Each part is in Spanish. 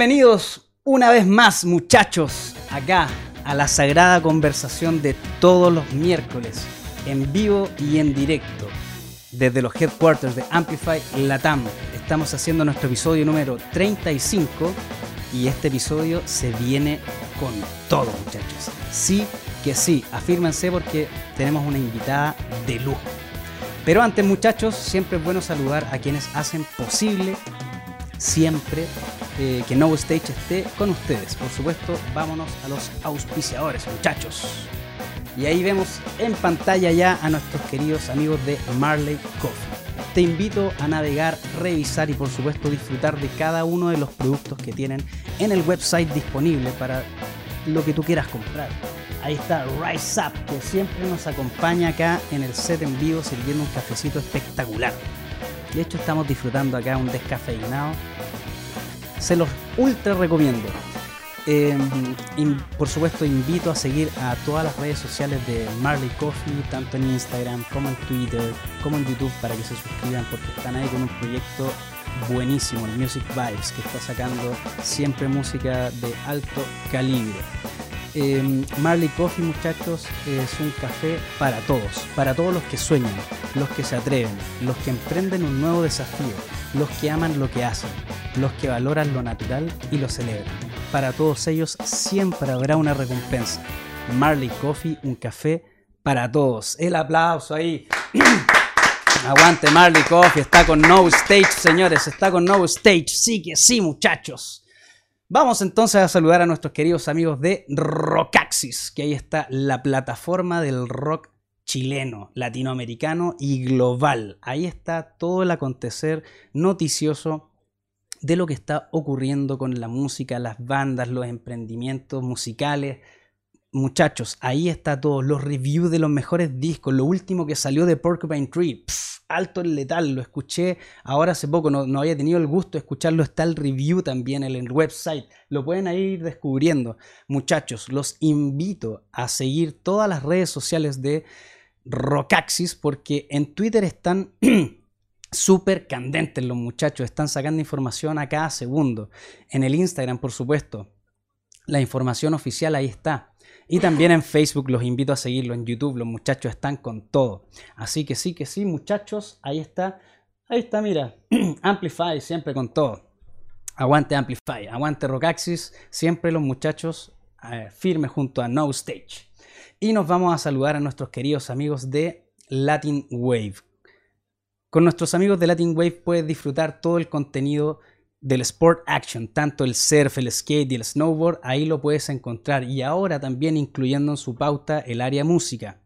Bienvenidos una vez más, muchachos, acá a la sagrada conversación de todos los miércoles, en vivo y en directo, desde los headquarters de Amplify Latam. Estamos haciendo nuestro episodio número 35 y este episodio se viene con todo, muchachos. Sí que sí, afírmense porque tenemos una invitada de lujo. Pero antes, muchachos, siempre es bueno saludar a quienes hacen posible siempre eh, que No Stage esté con ustedes. Por supuesto, vámonos a los auspiciadores, muchachos. Y ahí vemos en pantalla ya a nuestros queridos amigos de Marley Coffee. Te invito a navegar, revisar y por supuesto disfrutar de cada uno de los productos que tienen en el website disponible para lo que tú quieras comprar. Ahí está Rise Up, que siempre nos acompaña acá en el set en vivo sirviendo un cafecito espectacular. De hecho, estamos disfrutando acá un descafeinado. Se los ultra recomiendo. Eh, por supuesto, invito a seguir a todas las redes sociales de Marley Coffee, tanto en Instagram como en Twitter, como en YouTube, para que se suscriban, porque están ahí con un proyecto buenísimo, el Music Vibes, que está sacando siempre música de alto calibre. Eh, Marley Coffee, muchachos, es un café para todos, para todos los que sueñan, los que se atreven, los que emprenden un nuevo desafío, los que aman lo que hacen, los que valoran lo natural y lo celebran. Para todos ellos siempre habrá una recompensa. Marley Coffee, un café para todos. El aplauso ahí. Aguante Marley Coffee, está con No Stage, señores, está con No Stage. Sí que sí, muchachos. Vamos entonces a saludar a nuestros queridos amigos de Rockaxis, que ahí está la plataforma del rock chileno, latinoamericano y global. Ahí está todo el acontecer noticioso de lo que está ocurriendo con la música, las bandas, los emprendimientos musicales. Muchachos, ahí está todo, los reviews de los mejores discos, lo último que salió de Porcupine Tree alto en letal, lo escuché ahora hace poco, no, había tenido el gusto de escucharlo, está el review también en el website, lo pueden ir descubriendo. Muchachos, los invito a seguir todas las redes sociales de Rockaxis porque en Twitter están súper candentes los muchachos, están sacando información a cada segundo. En el Instagram, por supuesto, la información oficial ahí está. Y también en Facebook los invito a seguirlo, en YouTube los muchachos están con todo. Así que sí, que sí, muchachos, ahí está. Ahí está, mira, Amplify siempre con todo. Aguante Amplify, aguante Rockaxis, siempre los muchachos eh, firmes junto a No Stage. Y nos vamos a saludar a nuestros queridos amigos de Latin Wave. Con nuestros amigos de Latin Wave puedes disfrutar todo el contenido del sport action, tanto el surf, el skate y el snowboard, ahí lo puedes encontrar. Y ahora también incluyendo en su pauta el área música,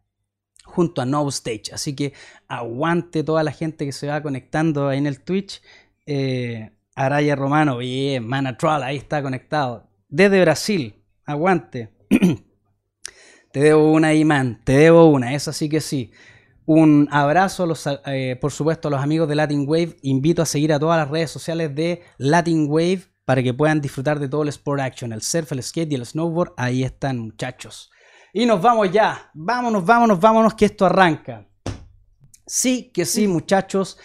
junto a No Stage. Así que aguante toda la gente que se va conectando ahí en el Twitch. Eh, Araya Romano, bien, Manatral, ahí está conectado. Desde Brasil, aguante. te debo una, Iman, te debo una, esa sí que sí. Un abrazo, los, eh, por supuesto, a los amigos de Latin Wave. Invito a seguir a todas las redes sociales de Latin Wave para que puedan disfrutar de todo el sport action, el surf, el skate y el snowboard. Ahí están, muchachos. Y nos vamos ya. Vámonos, vámonos, vámonos, que esto arranca. Sí, que sí, muchachos.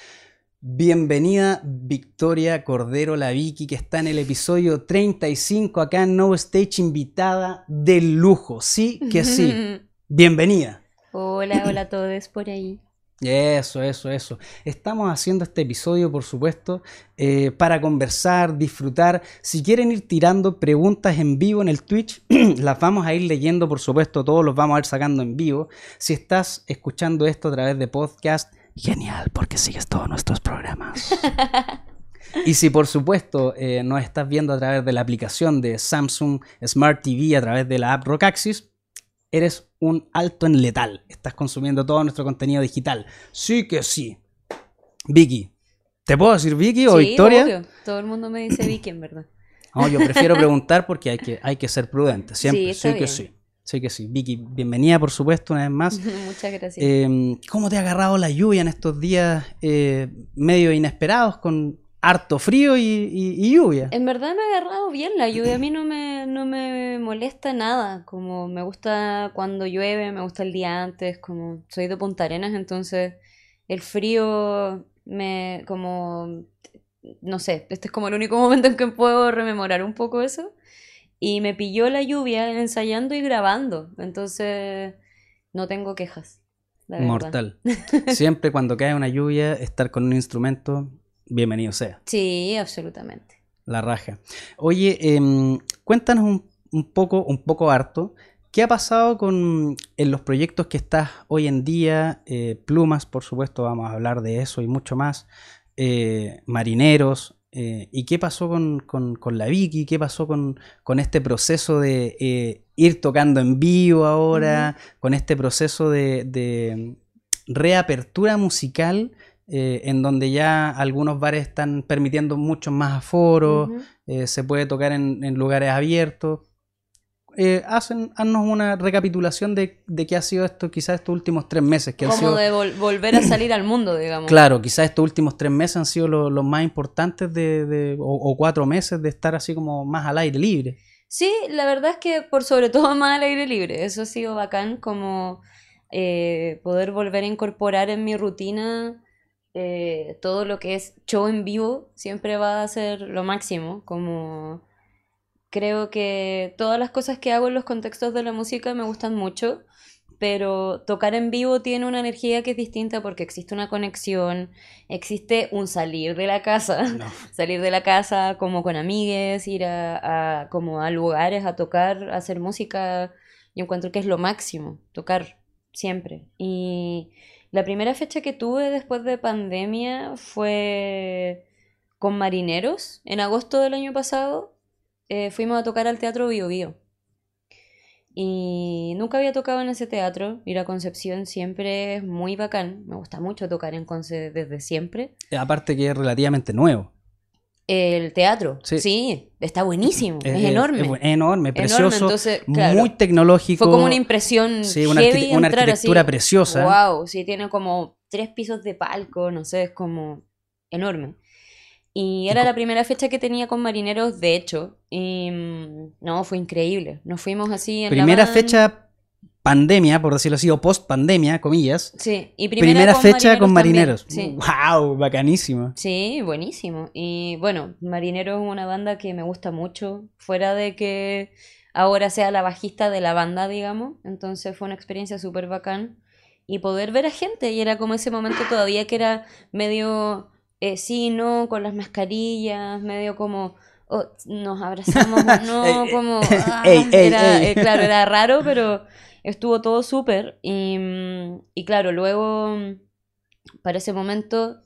Bienvenida Victoria Cordero, la Vicky, que está en el episodio 35 acá en No Stage, invitada de lujo. Sí, que sí. Bienvenida. Hola, hola a todos por ahí. Eso, eso, eso. Estamos haciendo este episodio, por supuesto, eh, para conversar, disfrutar. Si quieren ir tirando preguntas en vivo en el Twitch, las vamos a ir leyendo, por supuesto, todos los vamos a ir sacando en vivo. Si estás escuchando esto a través de podcast, genial, porque sigues todos nuestros programas. Y si por supuesto eh, nos estás viendo a través de la aplicación de Samsung Smart TV, a través de la app Rockaxis, eres un alto en letal. Estás consumiendo todo nuestro contenido digital. Sí que sí. Vicky. ¿Te puedo decir Vicky o Victoria? Obvio. Todo el mundo me dice Vicky, en verdad. No, yo prefiero preguntar porque hay que, hay que ser prudente. Siempre. Sí, que sí. Sí que sí. Vicky, bienvenida, por supuesto, una vez más. Muchas gracias. Em, ¿Cómo te ha agarrado la lluvia en estos días eh, medio inesperados con harto frío y, lluvia. En verdad me ha agarrado bien la lluvia, a mí no me, no me molesta nada, como me gusta cuando llueve, me gusta el día antes, como soy de Punta Arenas, entonces el frío me como no sé, este es como el único momento en que puedo rememorar un poco eso. Y me pilló la lluvia ensayando y grabando. Entonces, no tengo quejas. Mortal. Siempre cuando cae una lluvia, estar con un instrumento, bienvenido sea. Sí, absolutamente. La raja. Oye, em, cuéntanos un, poco, un poco harto, ¿qué ha pasado con en los proyectos que estás hoy en día? Eh, plumas, por supuesto, vamos a hablar de eso y mucho más. Eh, marineros, eh, ¿Y qué pasó con, la Vicky? ¿Qué pasó con, este proceso de eh, ir tocando en vivo ahora? Con este proceso de, reapertura musical eh, en donde ya algunos bares están permitiendo mucho más aforos, se puede tocar en lugares abiertos. Eh, hacen, haznos una recapitulación de, de, qué ha sido esto, quizás estos últimos tres meses. Que Como de volver a salir al mundo, digamos. Claro, quizás estos últimos tres meses han sido los más importantes de, o, cuatro meses de estar así como más al aire libre. Sí, la verdad es que por sobre todo más al aire libre. Eso ha sido bacán, como eh, poder volver a incorporar en mi rutina eh, todo lo que es show en vivo. Siempre va a ser lo máximo, como Creo que todas las cosas que hago en los contextos de la música me gustan mucho, pero tocar en vivo tiene una energía que es distinta porque existe una conexión, existe un salir de la casa, salir de la casa como con amigues, ir a, como a lugares a tocar, a hacer música. Yo encuentro que es lo máximo, tocar siempre. Y la primera fecha que tuve después de pandemia fue con Marineros en agosto del año pasado eh, fuimos a tocar al Teatro Bio Bio. Y nunca había tocado en ese teatro. Ir a Concepción siempre es muy bacán. Me gusta mucho tocar en Conce desde siempre. Aparte que es relativamente nuevo. El teatro, sí, está buenísimo, es, enorme. Es, enorme, precioso, muy tecnológico. Fue como una impresión sí, una, arquitectura preciosa. Wow, sí, tiene como tres pisos de palco, no sé, es como enorme. Y era la primera fecha que tenía con marineros, de hecho. Y mm, no, fue increíble. Nos fuimos así en Primera fecha pandemia, por decirlo así, o post pandemia, comillas. Sí, y primera, fecha con marineros. ¡Wow! Bacanísimo. Sí, buenísimo. Y bueno, Marineros es una banda que me gusta mucho. Fuera de que ahora sea la bajista de la banda, digamos. Entonces fue una experiencia súper bacán. Y poder ver a gente. Y era como ese momento todavía que era medio eh, sí, no, con las mascarillas, medio como oh, nos abrazamos no, como... Ah, era, eh, claro, era raro, pero estuvo todo súper. Y, mm, y, claro, luego, para ese momento,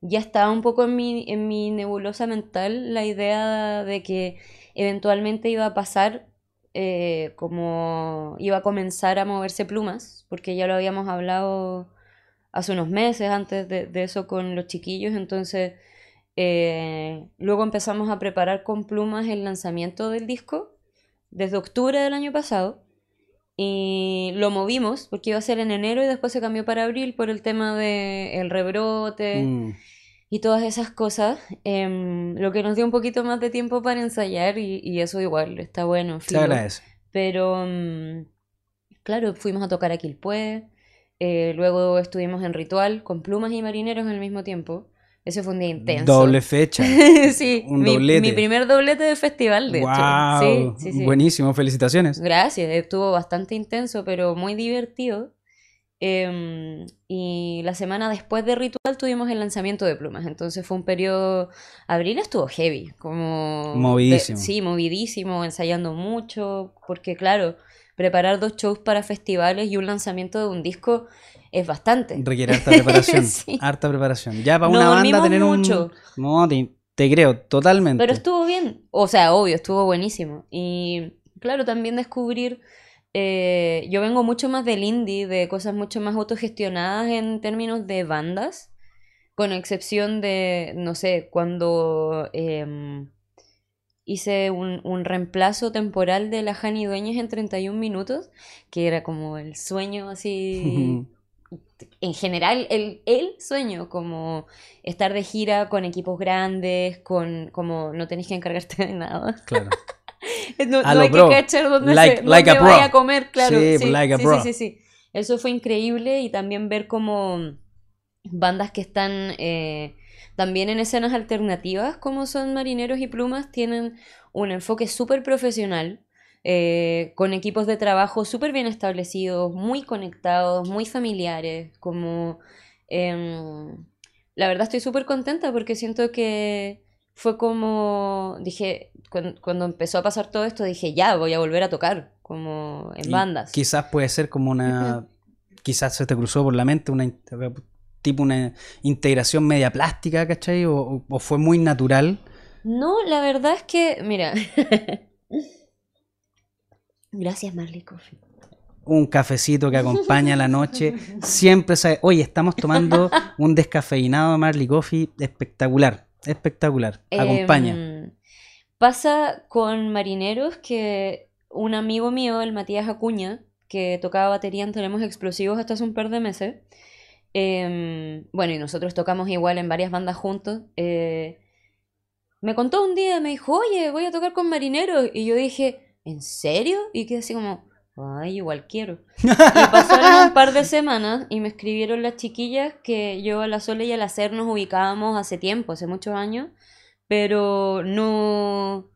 ya estaba un poco en mi, en mi nebulosa mental la idea de que eventualmente iba a pasar eh, como iba a comenzar a moverse plumas, porque ya lo habíamos hablado hace unos meses antes de, eso con los chiquillos, entonces eh, luego empezamos a preparar con plumas el lanzamiento del disco desde octubre del año pasado y lo movimos porque iba a ser en enero y después se cambió para abril por el tema del rebrote mm. y todas esas cosas, em, lo que nos dio un poquito más de tiempo para ensayar y, eso igual está bueno. Pero mm, claro, fuimos a tocar a Quilpué, eh, luego estuvimos en Ritual con plumas y marineros al mismo tiempo. Ese fue un día intenso. Doble fecha. sí, un mi, mi, primer doblete de festival, de hecho. Sí, Buenísimo, felicitaciones. Gracias, estuvo bastante intenso, pero muy divertido. Em, y la semana después de Ritual tuvimos el lanzamiento de plumas, entonces fue un periodo. Abril estuvo heavy, como. Movidísimo. sí, movidísimo, ensayando mucho, porque claro preparar dos shows para festivales y un lanzamiento de un disco es bastante. Requiere harta preparación. Harta preparación. Ya para una banda tener mucho. un. No, te, creo, totalmente. Pero estuvo bien. O sea, obvio, estuvo buenísimo. Y claro, también descubrir. Eh, yo vengo mucho más del indie, de cosas mucho más autogestionadas en términos de bandas. Con excepción de, no sé, cuando. Em, hice un, reemplazo temporal de la Jani Dueñas en 31 minutos, que era como el sueño así, en general, el, el sueño, como estar de gira con equipos grandes, con como no tenés que encargarte de nada. Claro. no, hay que cachar dónde, se, vaya a comer, claro. Sí, sí, sí, sí, sí, Eso fue increíble y también ver como bandas que están... Eh, también en escenas alternativas como son Marineros y Plumas tienen un enfoque súper profesional, eh, con equipos de trabajo súper bien establecidos, muy conectados, muy familiares, como... Em, la verdad estoy súper contenta porque siento que fue como, dije, cuando, empezó a pasar todo esto, dije, ya, voy a volver a tocar, como en bandas. Quizás puede ser como una, quizás se te cruzó por la mente una tipo una integración media plástica, ¿cachai? O, o fue muy natural. No, la verdad es que, mira. Gracias, Marley Coffee un cafecito que acompaña la noche. Siempre sabe, oye, estamos tomando un descafeinado Marley Coffee espectacular, espectacular. Acompaña. Em, pasa con marineros que un amigo mío, el Matías Acuña, que tocaba batería en Tenemos Explosivos hasta hace un par de meses, em, bueno, y nosotros tocamos igual en varias bandas juntos, eh, me contó un día, me dijo, oye, voy a tocar con marineros, y yo dije, ¿en serio? Y quedé así como Ay, igual quiero. Y pasaron un par de semanas y me escribieron las chiquillas que yo a la Sole y a la Ser nos ubicábamos hace tiempo, hace muchos años, pero no...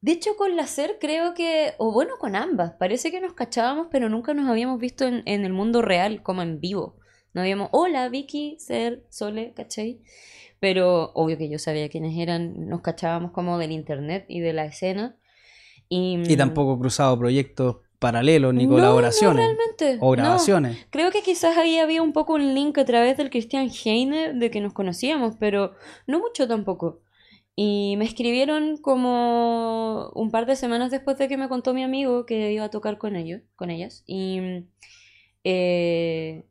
De hecho, con la Ser creo que, o bueno, con ambas, parece que nos cachábamos, pero nunca nos habíamos visto en, en el mundo real, como en vivo. No habíamos, hola, Vicky, Ser, Sole, ¿cachai? Pero obvio que yo sabía quiénes eran, nos cachábamos como del internet y de la escena. Y, y tampoco cruzado proyectos paralelos ni colaboraciones. No, realmente. O grabaciones. Creo que quizás ahí había un poco un link a través del Christian Heine de que nos conocíamos, pero no mucho tampoco. Y me escribieron como un par de semanas después de que me contó mi amigo que iba a tocar con ellos, con ellas. Y eh,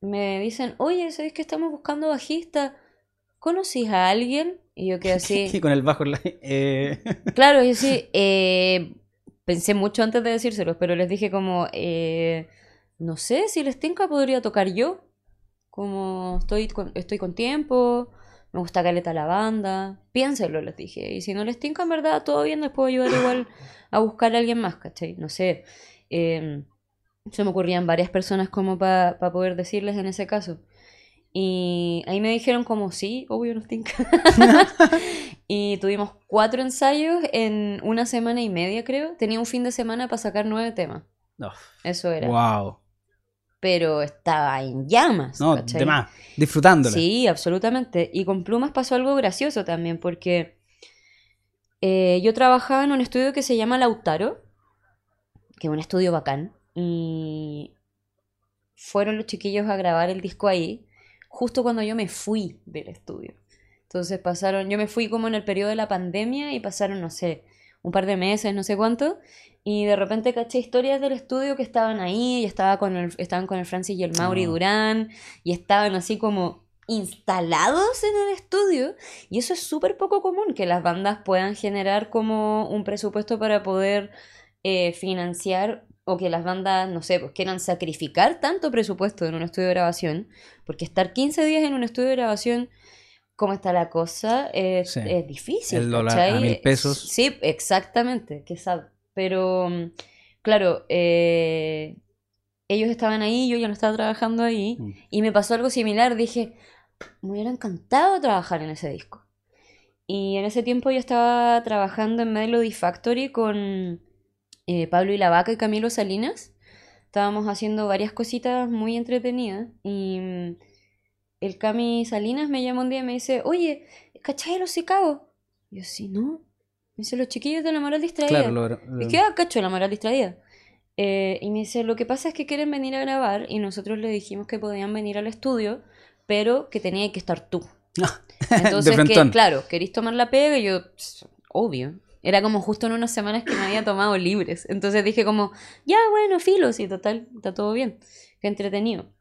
me dicen, oye, ¿sabes que estamos buscando bajista? ¿Conocís a alguien? Y yo quedé así. Sí, con el bajo. Eh... Claro, y así, eh, pensé mucho antes de decírselos, pero les dije como, eh, no sé, si les tinca podría tocar yo. Como estoy con, estoy con tiempo, me gusta caleta la banda, piénselo, les dije. Y si no les tinca, en verdad, todo bien, les puedo ayudar igual a buscar a alguien más, ¿cachai? No sé. Em, se me ocurrían varias personas como para poder decirles en ese caso. Y ahí me dijeron como, sí, obvio nos tinca. y tuvimos cuatro ensayos en una semana y media, creo. Tenía un fin de semana para sacar nueve temas. Eso era. Wow. Pero estaba en llamas. No, de más, disfrutándolo. Sí, absolutamente. Y con Plumas pasó algo gracioso también, porque eh, yo trabajaba en un estudio que se llama Lautaro, que es un estudio bacán. Y fueron los chiquillos a grabar el disco ahí justo cuando yo me fui del estudio. Entonces pasaron, yo me fui como en el periodo de la pandemia y pasaron, no sé, un par de meses, no sé cuánto, y de repente caché historias del estudio que estaban ahí, y estaba con el, estaban con el Francis y el Mauri ah. Durán, y estaban así como instalados en el estudio, y eso es súper poco común, que las bandas puedan generar como un presupuesto para poder eh, financiar o que las bandas, no sé, pues quieran sacrificar tanto presupuesto en un estudio de grabación, porque estar 15 días en un estudio de grabación, ¿cómo está la cosa? Es, difícil. El dólar a mil pesos. Sí, exactamente, que Pero, claro, eh, ellos estaban ahí, yo ya no estaba trabajando ahí, mm. y me pasó algo similar, dije, me hubiera encantado trabajar en ese disco. Y en ese tiempo yo estaba trabajando en Melody Factory con eh, Pablo y la Vaca y Camilo Salinas. Estábamos haciendo varias cositas muy entretenidas y mm, el Cami Salinas me llama un día y me dice, oye, ¿cachai los? Y yo, sí, ¿no? Me dice, los chiquillos de la moral distraída. Claro, Y qué, ah, cacho, la moral distraída. Eh, y me dice, lo que pasa es que quieren venir a grabar y nosotros le dijimos que podían venir al estudio, pero que tenía que estar tú. Entonces, que, claro, queréis tomar la pega y yo, obvio. Era como justo en unas semanas que me había tomado libres. Entonces dije como, ya bueno, filos, y total, está todo bien. Qué entretenido.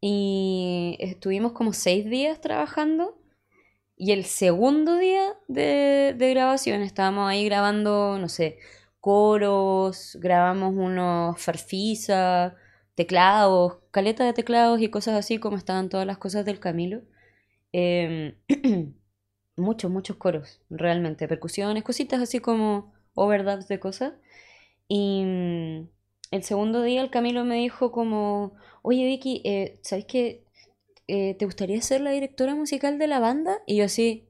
Y estuvimos como seis días trabajando. Y el segundo día de, grabación estábamos ahí grabando, no sé, coros, grabamos unos farfisa, teclados, caletas de teclados y cosas así como estaban todas las cosas del Camilo. Eh, muchos, muchos coros, realmente, percusiones, cositas así como overdubs de cosas. Y mm, el segundo día el Camilo me dijo como, oye Vicky, eh, ¿sabes qué? eh, ¿te gustaría ser la directora musical de la banda? Y yo así,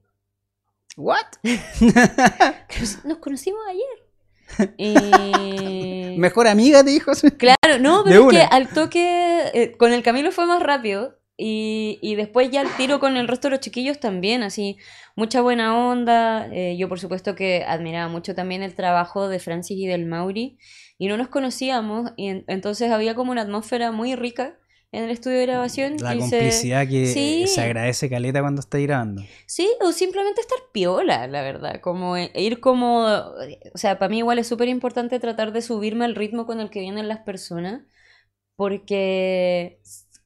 ¿What? nos conocimos ayer. Y... Mejor amiga, te dijo. Claro, no, pero es que al toque, eh, con el Camilo fue más rápido. Y, y después ya al tiro con el resto de los chiquillos también, así, mucha buena onda. Eh, yo por supuesto que admiraba mucho también el trabajo de Francis y del Mauri. Y no nos conocíamos, y en- entonces había como una atmósfera muy rica en el estudio de grabación. La y se- complicidad que Sí. se agradece caleta cuando está grabando. Sí, o simplemente estar piola, la verdad. Como e- ir como. O sea, para mí igual es súper importante tratar de subirme al ritmo con el que vienen las personas. Porque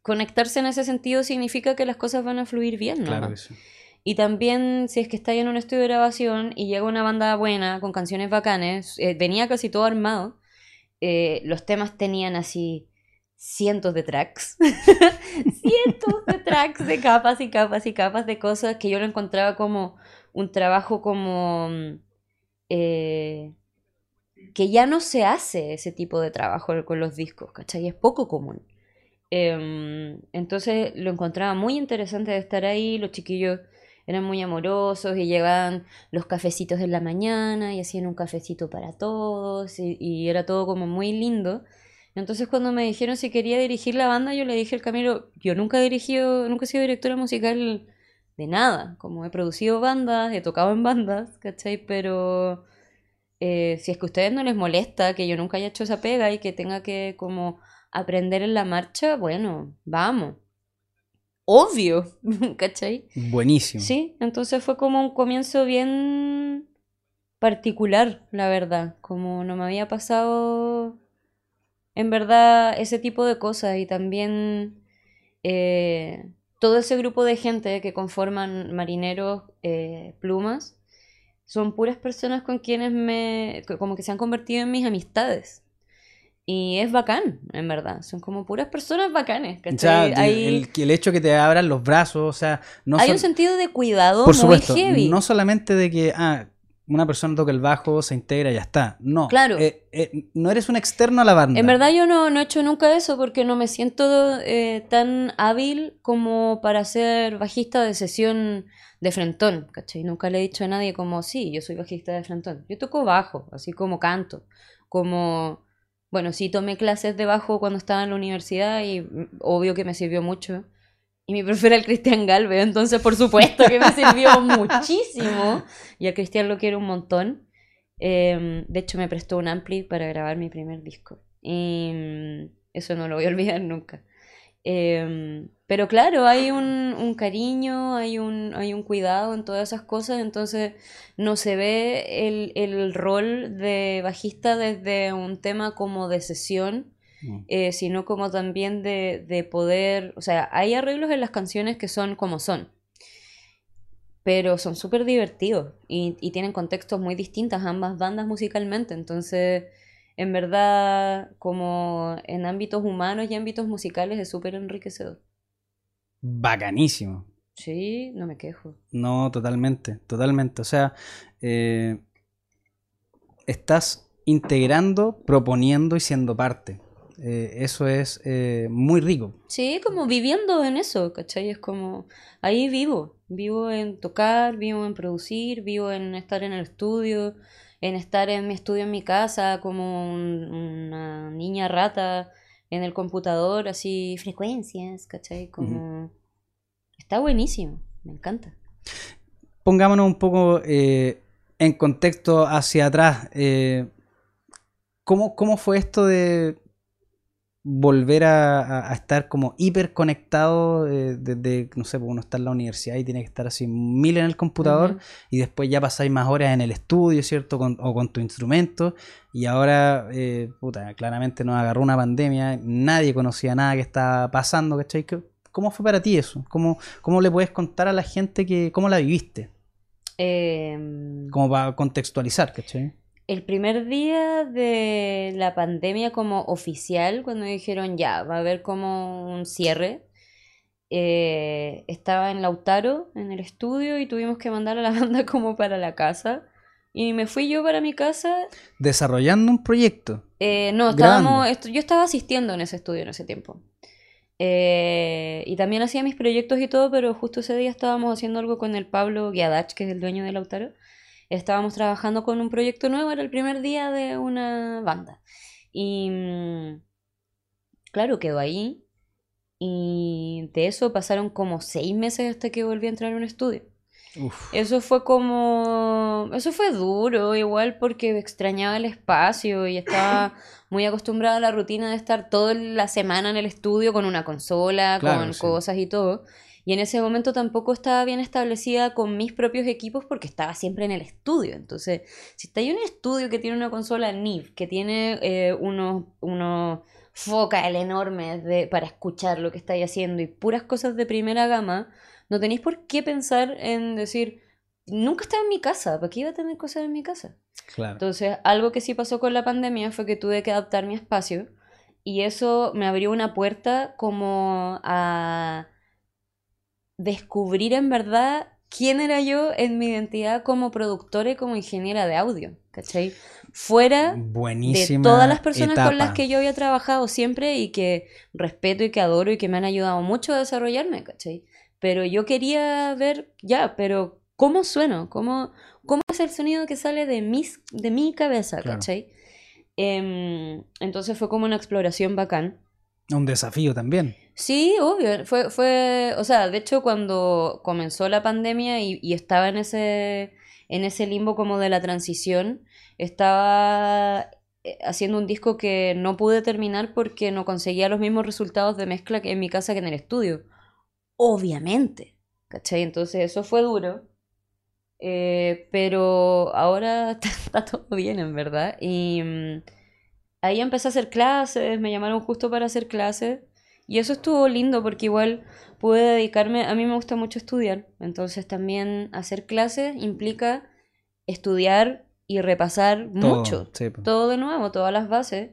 conectarse en ese sentido significa que las cosas van a fluir bien, ¿no? Claro que sí. Y también, si es que estáis en un estudio de grabación y llega una banda buena, con canciones bacanes, eh, venía casi todo armado. eh, los temas tenían así cientos de tracks. cientos de tracks de capas y capas y capas de cosas que yo lo encontraba como un trabajo como... mm, eh, que ya no se hace ese tipo de trabajo con los discos, ¿cachai? Es poco común. Em, entonces lo encontraba muy interesante de estar ahí, los chiquillos eran muy amorosos y llegaban los cafecitos en la mañana y hacían un cafecito para todos y, y era todo como muy lindo. Entonces cuando me dijeron si quería dirigir la banda, yo le dije al Camilo, yo nunca he dirigido, nunca he sido directora musical de nada, como he producido bandas, he tocado en bandas, ¿cachai? Pero eh, si es que a ustedes no les molesta que yo nunca haya hecho esa pega y que tenga que como aprender en la marcha, bueno, vamos. Obvio, ¿cachai? Buenísimo. Sí, entonces fue como un comienzo bien particular, la verdad, como no me había pasado en verdad ese tipo de cosas y también eh, todo ese grupo de gente que conforman Marineros eh, Plumas son puras personas con quienes me, co- como que se han convertido en mis amistades. Y es bacán, en verdad. Son como puras personas bacanes. O sea, Hay- el- el hecho que te abran los brazos, o sea, no hay un sentido de cuidado por muy supuesto, heavy. no solamente de que ah, una persona toca el bajo, se integra y ya está. No. Claro. Eh, eh, no eres un externo a la banda. En verdad yo no, no he hecho nunca eso porque no me siento eh, tan hábil como para ser bajista de sesión de frentón, ¿cachai? Nunca le he dicho a nadie como, sí, yo soy bajista de frentón. Yo toco bajo, así como canto, como... Bueno, sí tomé clases de bajo cuando estaba en la universidad y mm, obvio que me sirvió mucho. Y mi profe era el Cristian Galvez, entonces por supuesto que me sirvió muchísimo. Y al Cristian lo quiero un montón. Em, de hecho, me prestó un ampli para grabar mi primer disco. Y mm, eso no lo voy a olvidar nunca. Em, pero claro, hay un, un cariño, hay un, hay un cuidado en todas esas cosas, entonces no se ve el, el rol de bajista desde un tema como de sesión, Mm. eh, sino como también de, de poder, o sea, hay arreglos en las canciones que son como son, pero son súper divertidos y, y tienen contextos muy distintos ambas bandas musicalmente, entonces en verdad como en ámbitos humanos y ámbitos musicales es súper enriquecedor. Bacanísimo. Sí, no me quejo. No, totalmente, totalmente. O sea, eh, estás integrando, proponiendo y siendo parte. Eh, eso es eh, muy rico. Sí, como viviendo en eso, ¿cachai? Es como, ahí vivo, vivo en tocar, vivo en producir, vivo en estar en el estudio, en estar en mi estudio en mi casa como un- una niña rata en el computador, así, frecuencias, ¿cachai? Como... Está buenísimo, me encanta. Pongámonos un poco eh, en contexto hacia atrás. eh, ¿cómo, cómo fue esto de volver a, estar como hiper conectado eh, desde, no sé, pues uno está en la universidad y tiene que estar así mil en el computador y después ya pasáis más horas en el estudio, ¿cierto? Con- o con tu instrumento y ahora, eh, puta, claramente nos agarró una pandemia, nadie conocía nada que estaba pasando, ¿cachai? ¿Qué- ¿Cómo fue para ti eso? ¿Cómo, cómo le puedes contar a la gente que cómo la viviste? Em, Como para contextualizar, ¿cachai? El primer día de la pandemia como oficial, cuando dijeron ya, va a haber como un cierre, eh, estaba en Lautaro, en el estudio, y tuvimos que mandar a la banda como para la casa. Y me fui yo para mi casa. Desarrollando un proyecto. Eh, no, estábamos, yo estaba asistiendo en ese estudio en ese tiempo. Eh, y también hacía mis proyectos y todo, pero justo ese día estábamos haciendo algo con el Pablo Guiadach, que es el dueño de Lautaro. Estábamos trabajando con un proyecto nuevo, era el primer día de una banda. Y mm, claro, quedó ahí. Y de eso pasaron como seis meses hasta que volví a entrar a un estudio. Eso fue como. Eso fue duro, igual porque extrañaba el espacio y estaba muy acostumbrada a la rutina de estar toda la semana en el estudio con una consola, con cosas y todo. Y en ese momento tampoco estaba bien establecida con mis propios equipos porque estaba siempre en el estudio. Entonces, si está en un estudio que tiene una consola NIV, que tiene eh, unos, unos focal enormes de, para escuchar lo que estáis haciendo y puras cosas de primera gama, no tenéis por qué pensar en decir, nunca estaba en mi casa, ¿para qué iba a tener cosas en mi casa? Claro. Entonces, algo que sí pasó con la pandemia fue que tuve que adaptar mi espacio y eso me abrió una puerta como a descubrir en verdad quién era yo en mi identidad como productora y como ingeniera de audio, ¿cachai? Fuera de todas las personas con las que yo había trabajado siempre y que respeto y que adoro y que me han ayudado mucho a desarrollarme, ¿cachai? Pero yo quería ver, ya, pero ¿cómo sueno? ¿Cómo, cómo es el sonido que sale de, mis, de mi cabeza, ¿cachai? Em, entonces fue como una exploración bacán. Un desafío también. Sí, obvio. Fue, fue, o sea, de hecho cuando comenzó la pandemia y, estaba en ese, en ese limbo como de la transición, estaba eh, haciendo un disco que no pude terminar porque no conseguía los mismos resultados de mezcla que en mi casa que en el estudio obviamente. ¿Cachai? Entonces eso fue duro. Eh, pero ahora está, todo bien, en verdad. Y mm, ahí empecé a hacer clases, me llamaron justo para hacer clases. Y eso estuvo lindo porque igual pude dedicarme, a mí me gusta mucho estudiar, entonces también hacer clases implica estudiar y repasar mucho, todo de nuevo, todas las bases.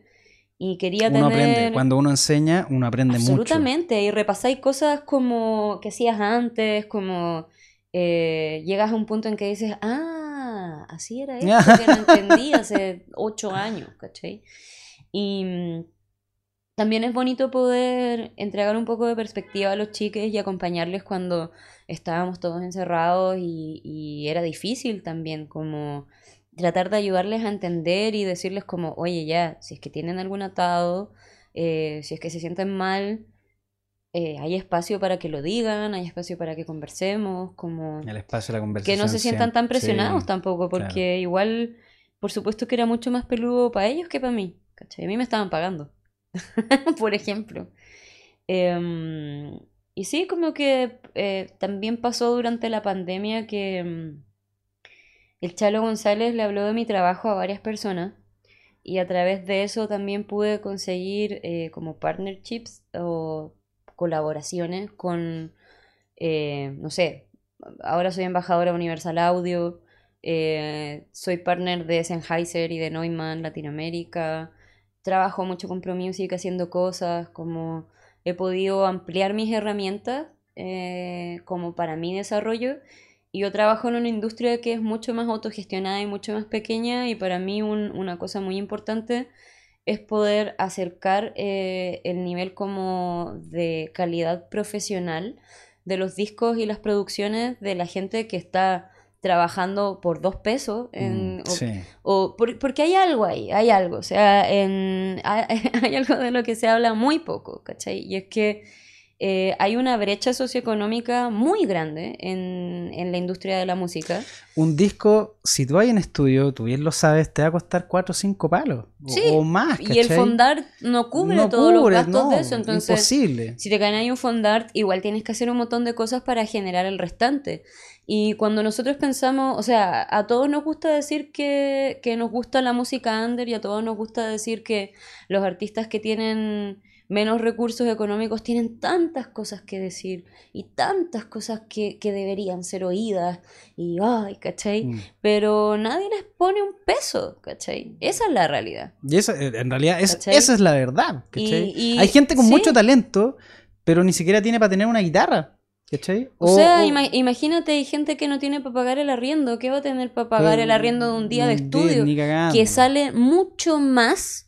Y quería uno aprende. Cuando uno enseña, uno aprende mucho. Absolutamente. Y repasáis cosas como que hacías antes, como eh, llegas a un punto en que dices, ah, así era esto que no entendí hace ocho años, ¿cachai? Y mm, también es bonito poder entregar un poco de perspectiva a los chiques y acompañarles cuando estábamos todos encerrados y, y era difícil también, como tratar de ayudarles a entender y decirles como, oye, ya, si es que tienen algún atado, eh, si es que se sienten mal, eh, hay espacio para que lo digan, hay espacio para que conversemos, como... El espacio de la conversación. Que no se sientan tan presionados tampoco, porque igual, por supuesto que era mucho más peludo para ellos que para mí, ¿cachai? A mí me estaban pagando, por ejemplo. Em, y sí, como que eh, también pasó durante la pandemia que em, el Chalo González le habló de mi trabajo a varias personas y a través de eso también pude conseguir eh, como partnerships o colaboraciones con, eh, no sé, ahora soy embajadora Universal Audio, soy partner de Sennheiser y de Neumann Latinoamérica, trabajo mucho con ProMusic haciendo cosas, como he podido ampliar mis herramientas como para mi desarrollo. Y yo trabajo en una industria que es mucho más autogestionada y mucho más pequeña y para mí una cosa muy importante es poder acercar eh, el nivel como de calidad profesional de los discos y las producciones de la gente que está trabajando por dos pesos en, mm, o, porque hay algo ahí, hay algo, o sea, en, hay, algo de lo que se habla muy poco, ¿cachai? Y es que eh, hay una brecha socioeconómica muy grande en, en, la industria de la música. Un disco, si tú hay en estudio, tú bien lo sabes, te va a costar 4 o 5 palos o, más. Y el fondart no cubre todos los gastos de eso. Entonces, imposible. si te caen ahí un fondart, igual tienes que hacer un montón de cosas para generar el restante. Y cuando nosotros pensamos, o sea, a todos nos gusta decir que, que nos gusta la música under y a todos nos gusta decir que los artistas que tienen menos recursos económicos tienen tantas cosas que decir y tantas cosas que, deberían ser oídas y ay, ¿cachai? Mm. Pero nadie les pone un peso, ¿cachai? Esa es la realidad. Y esa, eh, en realidad esa es la verdad, ¿cachai? Hay gente con mucho talento, pero ni siquiera tiene para tener una guitarra. ¿Cachai? O, sea, imagínate, hay gente que no tiene para pagar el arriendo. ¿Qué va a tener para pagar el arriendo de un día de estudio? que sale mucho más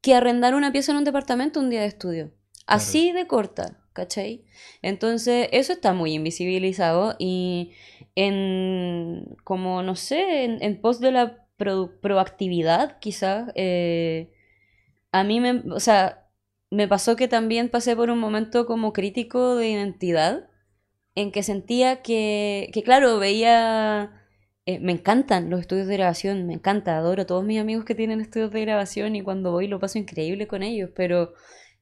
que arrendar una pieza en un departamento un día de estudio. Así de corta. ¿cachai? Entonces, eso está muy invisibilizado y en, como, no sé, en, pos de la proactividad, quizás, eh, a mí me, o sea, me pasó que también pasé por un momento como crítico de identidad, en que sentía que, que claro, veía... Eh, me encantan los estudios de grabación, me encanta, adoro a todos mis amigos que tienen estudios de grabación y cuando voy lo paso increíble con ellos, pero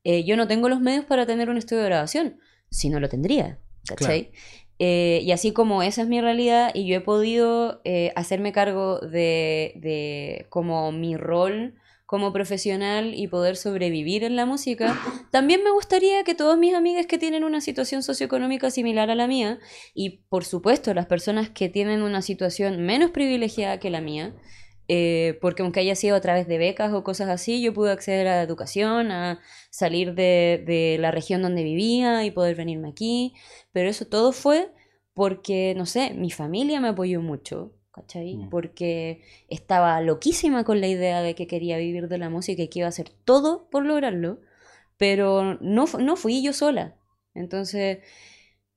eh, yo no tengo los medios para tener un estudio de grabación, si no lo tendría, ¿cachai? Eh, y así como esa es mi realidad y yo he podido hacerme cargo de, de como mi rol como profesional y poder sobrevivir en la música, también me gustaría que todos mis amigos que tienen una situación socioeconómica similar a la mía, y por supuesto las personas que tienen una situación menos privilegiada que la mía, eh, porque aunque haya sido a través de becas o cosas así, yo pude acceder a la educación, a salir de, de la región donde vivía y poder venirme aquí, pero eso todo fue porque, no sé, mi familia me apoyó mucho, Mm. Porque estaba loquísima con la idea de que quería vivir de la música y que iba a hacer todo por lograrlo, pero no, no fui yo sola. Entonces,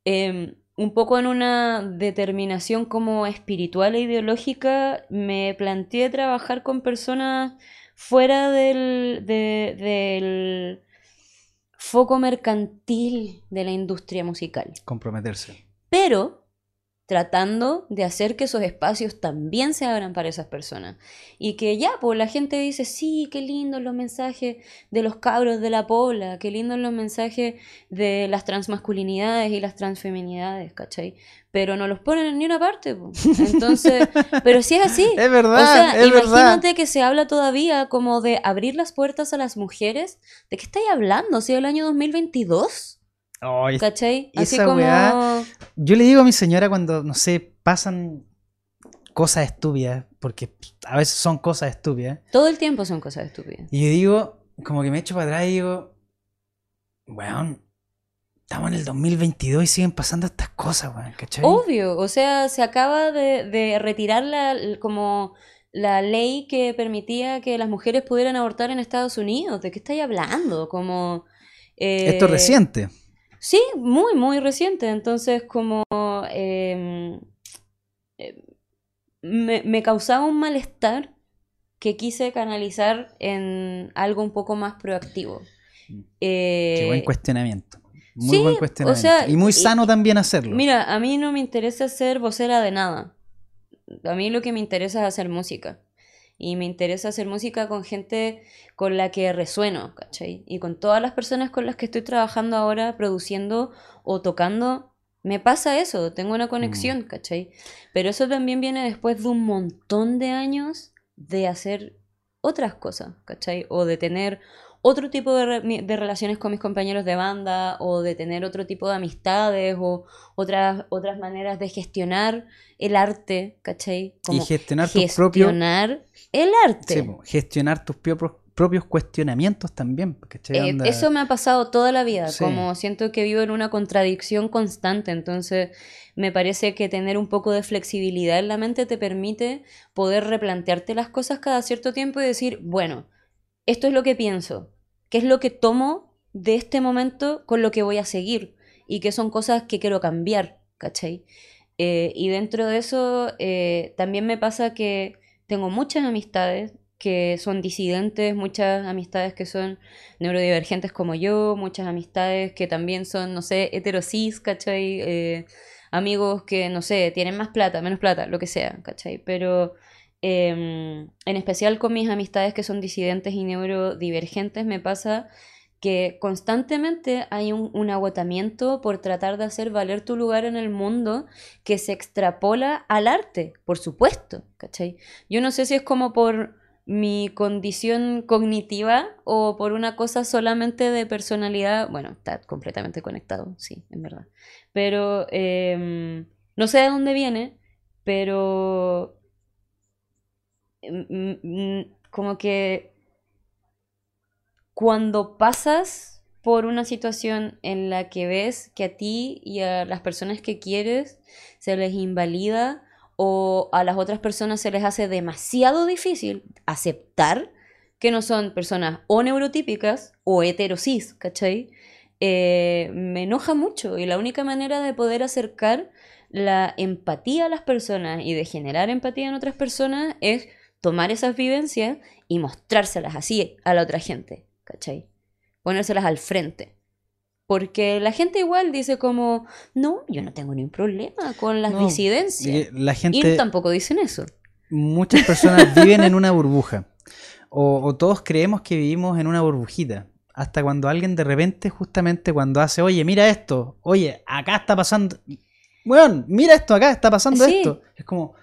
em, un poco en una determinación como espiritual e ideológica, me planteé trabajar con personas fuera del, del foco mercantil de la industria musical. Comprometerse. Pero tratando de hacer que esos espacios también se abran para esas personas. Y que ya, pues la gente dice, sí, qué lindos los mensajes de los cabros de la pola, qué lindos los mensajes de las transmasculinidades y las transfeminidades, ¿cachai? Pero no los ponen en ni una parte. Entonces, pero si es así. Es verdad. O sea, imagínate que se habla todavía como de abrir las puertas a las mujeres. ¿De qué estáis hablando? Si es el año 2022. ¿Cachai? Así como... yo le digo a mi señora cuando, no sé, pasan cosas estúpidas, porque a veces son cosas estúpidas. Todo el tiempo son cosas estúpidas. Y yo digo, como que me echo para atrás y digo, weón, estamos en el 2022 y siguen pasando estas cosas, weón, ¿cachai? Obvio, o sea, se acaba de, de retirar la, como la ley que permitía que las mujeres pudieran abortar en Estados Unidos. ¿De qué estáis hablando? Como... Esto es eh, reciente. Sí, muy, muy reciente. Entonces, como em, em, me, causaba un malestar que quise canalizar en algo un poco más proactivo. Qué buen eh, cuestionamiento. Muy buen cuestionamiento. y muy sano también hacerlo. Mira, a mí no me interesa ser vocera de nada. A mí lo que me interesa es hacer música y me interesa hacer música con gente con la que resueno, ¿cachai? Y con todas las personas con las que estoy trabajando ahora, produciendo o tocando, me pasa eso, tengo una conexión, mm. ¿cachai? Pero eso también viene después de un montón de años de hacer otras cosas, ¿cachai? O de tener otro tipo de, relaciones con mis compañeros de banda o de tener otro tipo de amistades o otras, otras maneras de gestionar el arte, ¿cachai? y gestionar tus propios... el arte. gestionar tus propios propios cuestionamientos también. Eh, eso me ha pasado toda la vida, como siento que vivo en una contradicción constante, entonces me parece que tener un poco de flexibilidad en la mente te permite poder replantearte las cosas cada cierto tiempo y decir, bueno, esto es lo que pienso, qué es lo que tomo de este momento con lo que voy a seguir y qué son cosas que quiero cambiar, ¿cachai? Eh, y dentro de eso eh, también me pasa que tengo muchas amistades que son disidentes, muchas amistades que son neurodivergentes como yo, muchas amistades que también son, no sé, heterosis, ¿cachai? Eh, amigos que, no sé, tienen más plata, menos plata, lo que sea, ¿cachai? Pero Em, en especial con mis amistades que son disidentes y neurodivergentes, me pasa que constantemente hay un, agotamiento por tratar de hacer valer tu lugar en el mundo que se extrapola al arte, por supuesto, ¿cachai? Yo no sé si es como por mi condición cognitiva o por una cosa solamente de personalidad, bueno, está completamente conectado, sí, en verdad. Pero em, no sé de dónde viene, pero como que cuando pasas por una situación en la que ves que a ti y a las personas que quieres se les invalida o a las otras personas se les hace demasiado difícil aceptar que no son personas o neurotípicas o heterosis, ¿cachai? eh, me enoja mucho y la única manera de poder acercar la empatía a las personas y de generar empatía en otras personas es tomar esas vivencias y mostrárselas así a la otra gente, ¿cachai? Ponérselas al frente. Porque la gente igual dice como, no, yo no tengo ningún problema con las disidencias. La gente, y tampoco dicen eso. Muchas personas viven en una burbuja. O, todos creemos que vivimos en una burbujita. Hasta cuando alguien de repente, justamente cuando hace, oye, mira esto, oye, acá está pasando. Bueno, mira esto acá, está pasando esto. Es como,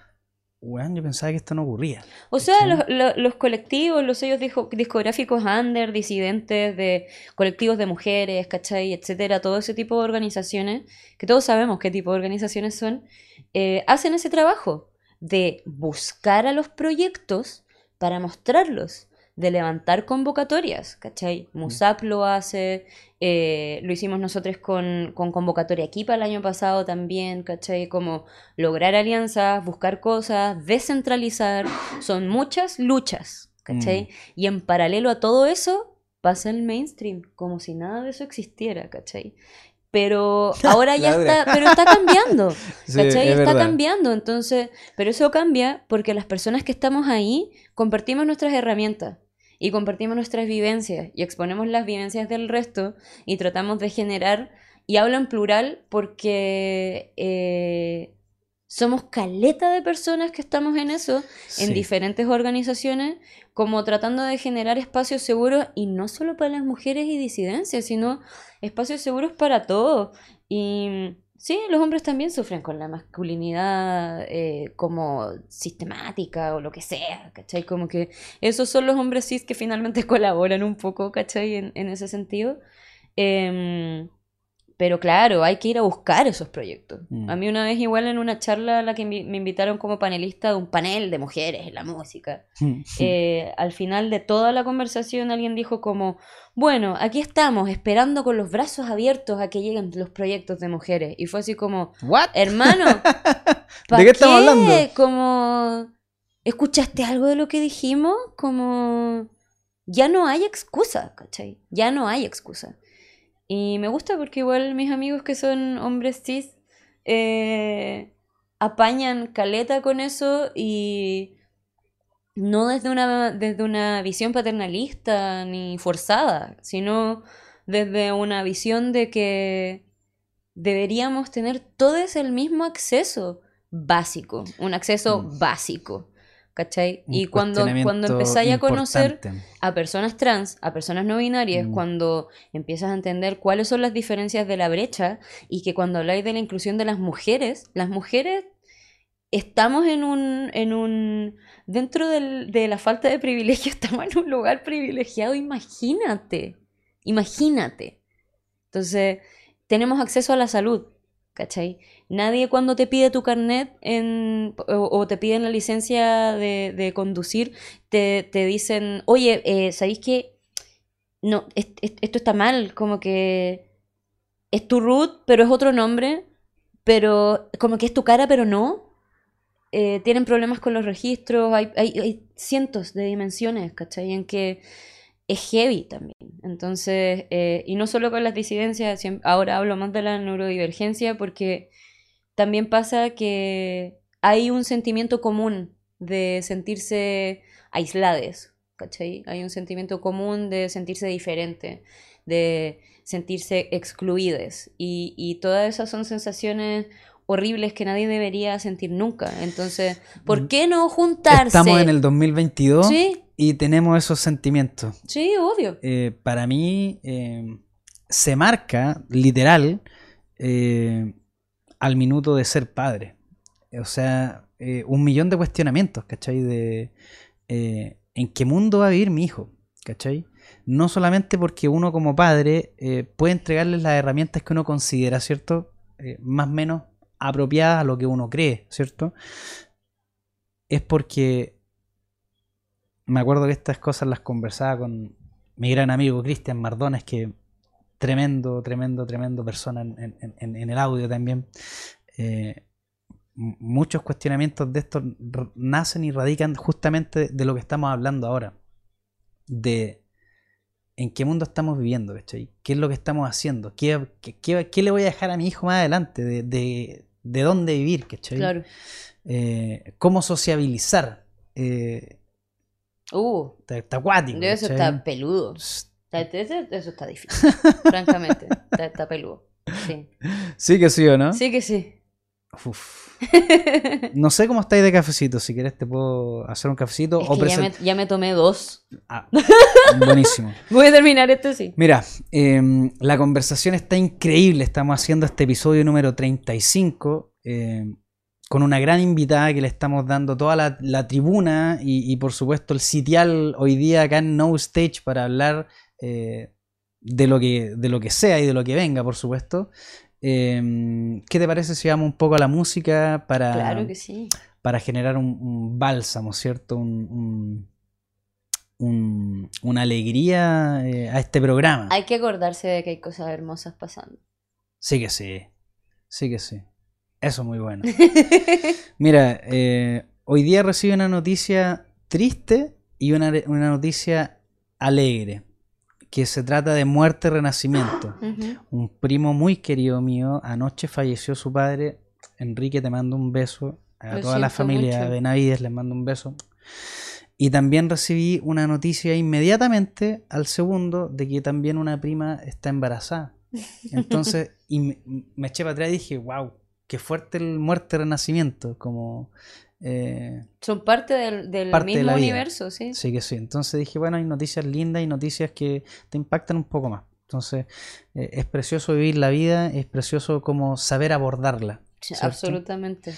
bueno, yo pensaba que esto no ocurría. O sea, los, colectivos, los sellos discográficos under, disidentes, de colectivos de mujeres, ¿cachai? Etcétera, todo ese tipo de organizaciones, que todos sabemos qué tipo de organizaciones son, eh, hacen ese trabajo de buscar a los proyectos para mostrarlos de levantar convocatorias, ¿cachai? Mm. Musap lo hace, eh, lo hicimos nosotros con, convocatoria aquí para el año pasado también, ¿cachai? Como lograr alianzas, buscar cosas, descentralizar, son muchas luchas, ¿cachai? Mm. Y en paralelo a todo eso pasa el mainstream, como si nada de eso existiera, ¿cachai? pero ahora ya está, pero está cambiando, ¿cachai? está cambiando, entonces, pero eso cambia porque las personas que estamos ahí compartimos nuestras herramientas, y compartimos nuestras vivencias y exponemos las vivencias del resto y tratamos de generar, y hablo en plural porque eh, somos caleta de personas que estamos en eso, en diferentes organizaciones, como tratando de generar espacios seguros y no solo para las mujeres y disidencias, sino espacios seguros para todos. Y Sí, los hombres también sufren con la masculinidad eh, como sistemática o lo que sea, ¿cachai? Como que esos son los hombres cis que finalmente colaboran un poco, ¿cachai? En, en ese sentido. Eh, pero claro, hay que ir a buscar esos proyectos. Mm. A mí una vez igual en una charla a la que me invitaron como panelista de un panel de mujeres en la música, mm. eh, al final de toda la conversación alguien dijo como, bueno, aquí estamos esperando con los brazos abiertos a que lleguen los proyectos de mujeres. Y fue así como, ¿What? hermano, ¿de qué estamos hablando? Como, ¿escuchaste algo de lo que dijimos? Como, ya no hay excusa, ¿cachai? Ya no hay excusa. Y me gusta porque igual mis amigos que son hombres cis eh, apañan caleta con eso y no desde una, desde una visión paternalista ni forzada, sino desde una visión de que deberíamos tener todos el mismo acceso básico, un acceso mm. básico. ¿Cachai? y cuando, cuando empezáis a conocer a personas trans, a personas no binarias, mm. cuando empiezas a entender cuáles son las diferencias de la brecha y que cuando habláis de la inclusión de las mujeres, las mujeres estamos en un, en un, dentro de la falta de privilegio, estamos en un lugar privilegiado, imagínate, imagínate. Entonces, tenemos acceso a la salud, ¿cachai? Nadie cuando te pide tu carnet o, te piden la licencia de, conducir, te, dicen, oye, eh, ¿sabéis que no, esto está mal? Como que es tu root, pero es otro nombre, pero como que es tu cara, pero no. Eh, tienen problemas con los registros, hay, hay, cientos de dimensiones, ¿cachai? En que es heavy también. Entonces, eh, y no solo con las disidencias, ahora hablo más de la neurodivergencia porque también pasa que hay un sentimiento común de sentirse aislades, ¿cachai? Hay un sentimiento común de sentirse diferente, de sentirse excluides. Y, y todas esas son sensaciones horribles que nadie debería sentir nunca. Entonces, ¿por mm. qué no juntarse? Estamos en el 2022 y tenemos esos sentimientos. Sí, obvio. Eh, para mí eh, se marca, literal, eh, al minuto de ser padre. O sea, un millón de cuestionamientos, ¿cachai? De en qué mundo va a vivir mi hijo, ¿cachai? No solamente porque uno como padre puede entregarles las herramientas que uno considera, ¿cierto? más o menos apropiada a lo que uno cree, ¿cierto? Es porque me acuerdo que estas cosas las conversaba con mi gran amigo Cristian Mardones, que tremendo, tremendo, tremendo persona en, el audio también. Eh, muchos cuestionamientos de estos nacen y radican justamente de lo que estamos hablando ahora. De en qué mundo estamos viviendo, ¿cachai? ¿Qué es lo que estamos haciendo? ¿Qué, le voy a dejar a mi hijo más adelante? ¿De, de, de dónde vivir, ¿cachai? Claro. Eh, ¿Cómo sociabilizar? Eh, Uh, está, acuático, eso ¿cachai? está peludo. Está- Eso, eso está difícil, francamente. Está, está peludo. Sí. Sí que sí o no? sí que sí. Uf. No sé cómo estáis de cafecito. Si querés te puedo hacer un cafecito Es o que ya me, present- ya me tomé dos. Ah, buenísimo. Voy a terminar esto sí. Mira, em, la conversación está increíble. Estamos haciendo este episodio número 35 em, con una gran invitada que le estamos dando toda la, la tribuna y, y, por supuesto el sitial hoy día acá en No Stage para hablar eh, de, lo que, de lo que sea y de lo que venga, por supuesto. Em, ¿Qué te parece si vamos un poco a la música para, Claro que sí. para generar un, un bálsamo, ¿cierto? Un, un- un- una alegría eh, a este programa. Hay que acordarse de que hay cosas hermosas pasando. Sí que sí, sí que sí. Eso es muy bueno. Mira, eh, hoy día recibe una noticia triste y una, una noticia alegre, que se trata de muerte renacimiento. Un primo muy querido mío, anoche falleció su padre. Enrique, te mando un beso. A Lo toda la familia mucho. Benavides les mando un beso. Y también recibí una noticia inmediatamente al segundo de que también una prima está embarazada. Entonces, y me, me eché para atrás y dije, wow, qué fuerte el muerte renacimiento. Como, eh, Son parte del, del Parte mismo universo, sí. Sí que sí. Entonces dije, bueno, hay noticias lindas y noticias que te impactan un poco más. Entonces, eh, es precioso vivir la vida, es precioso como saber abordarla. Absolutamente.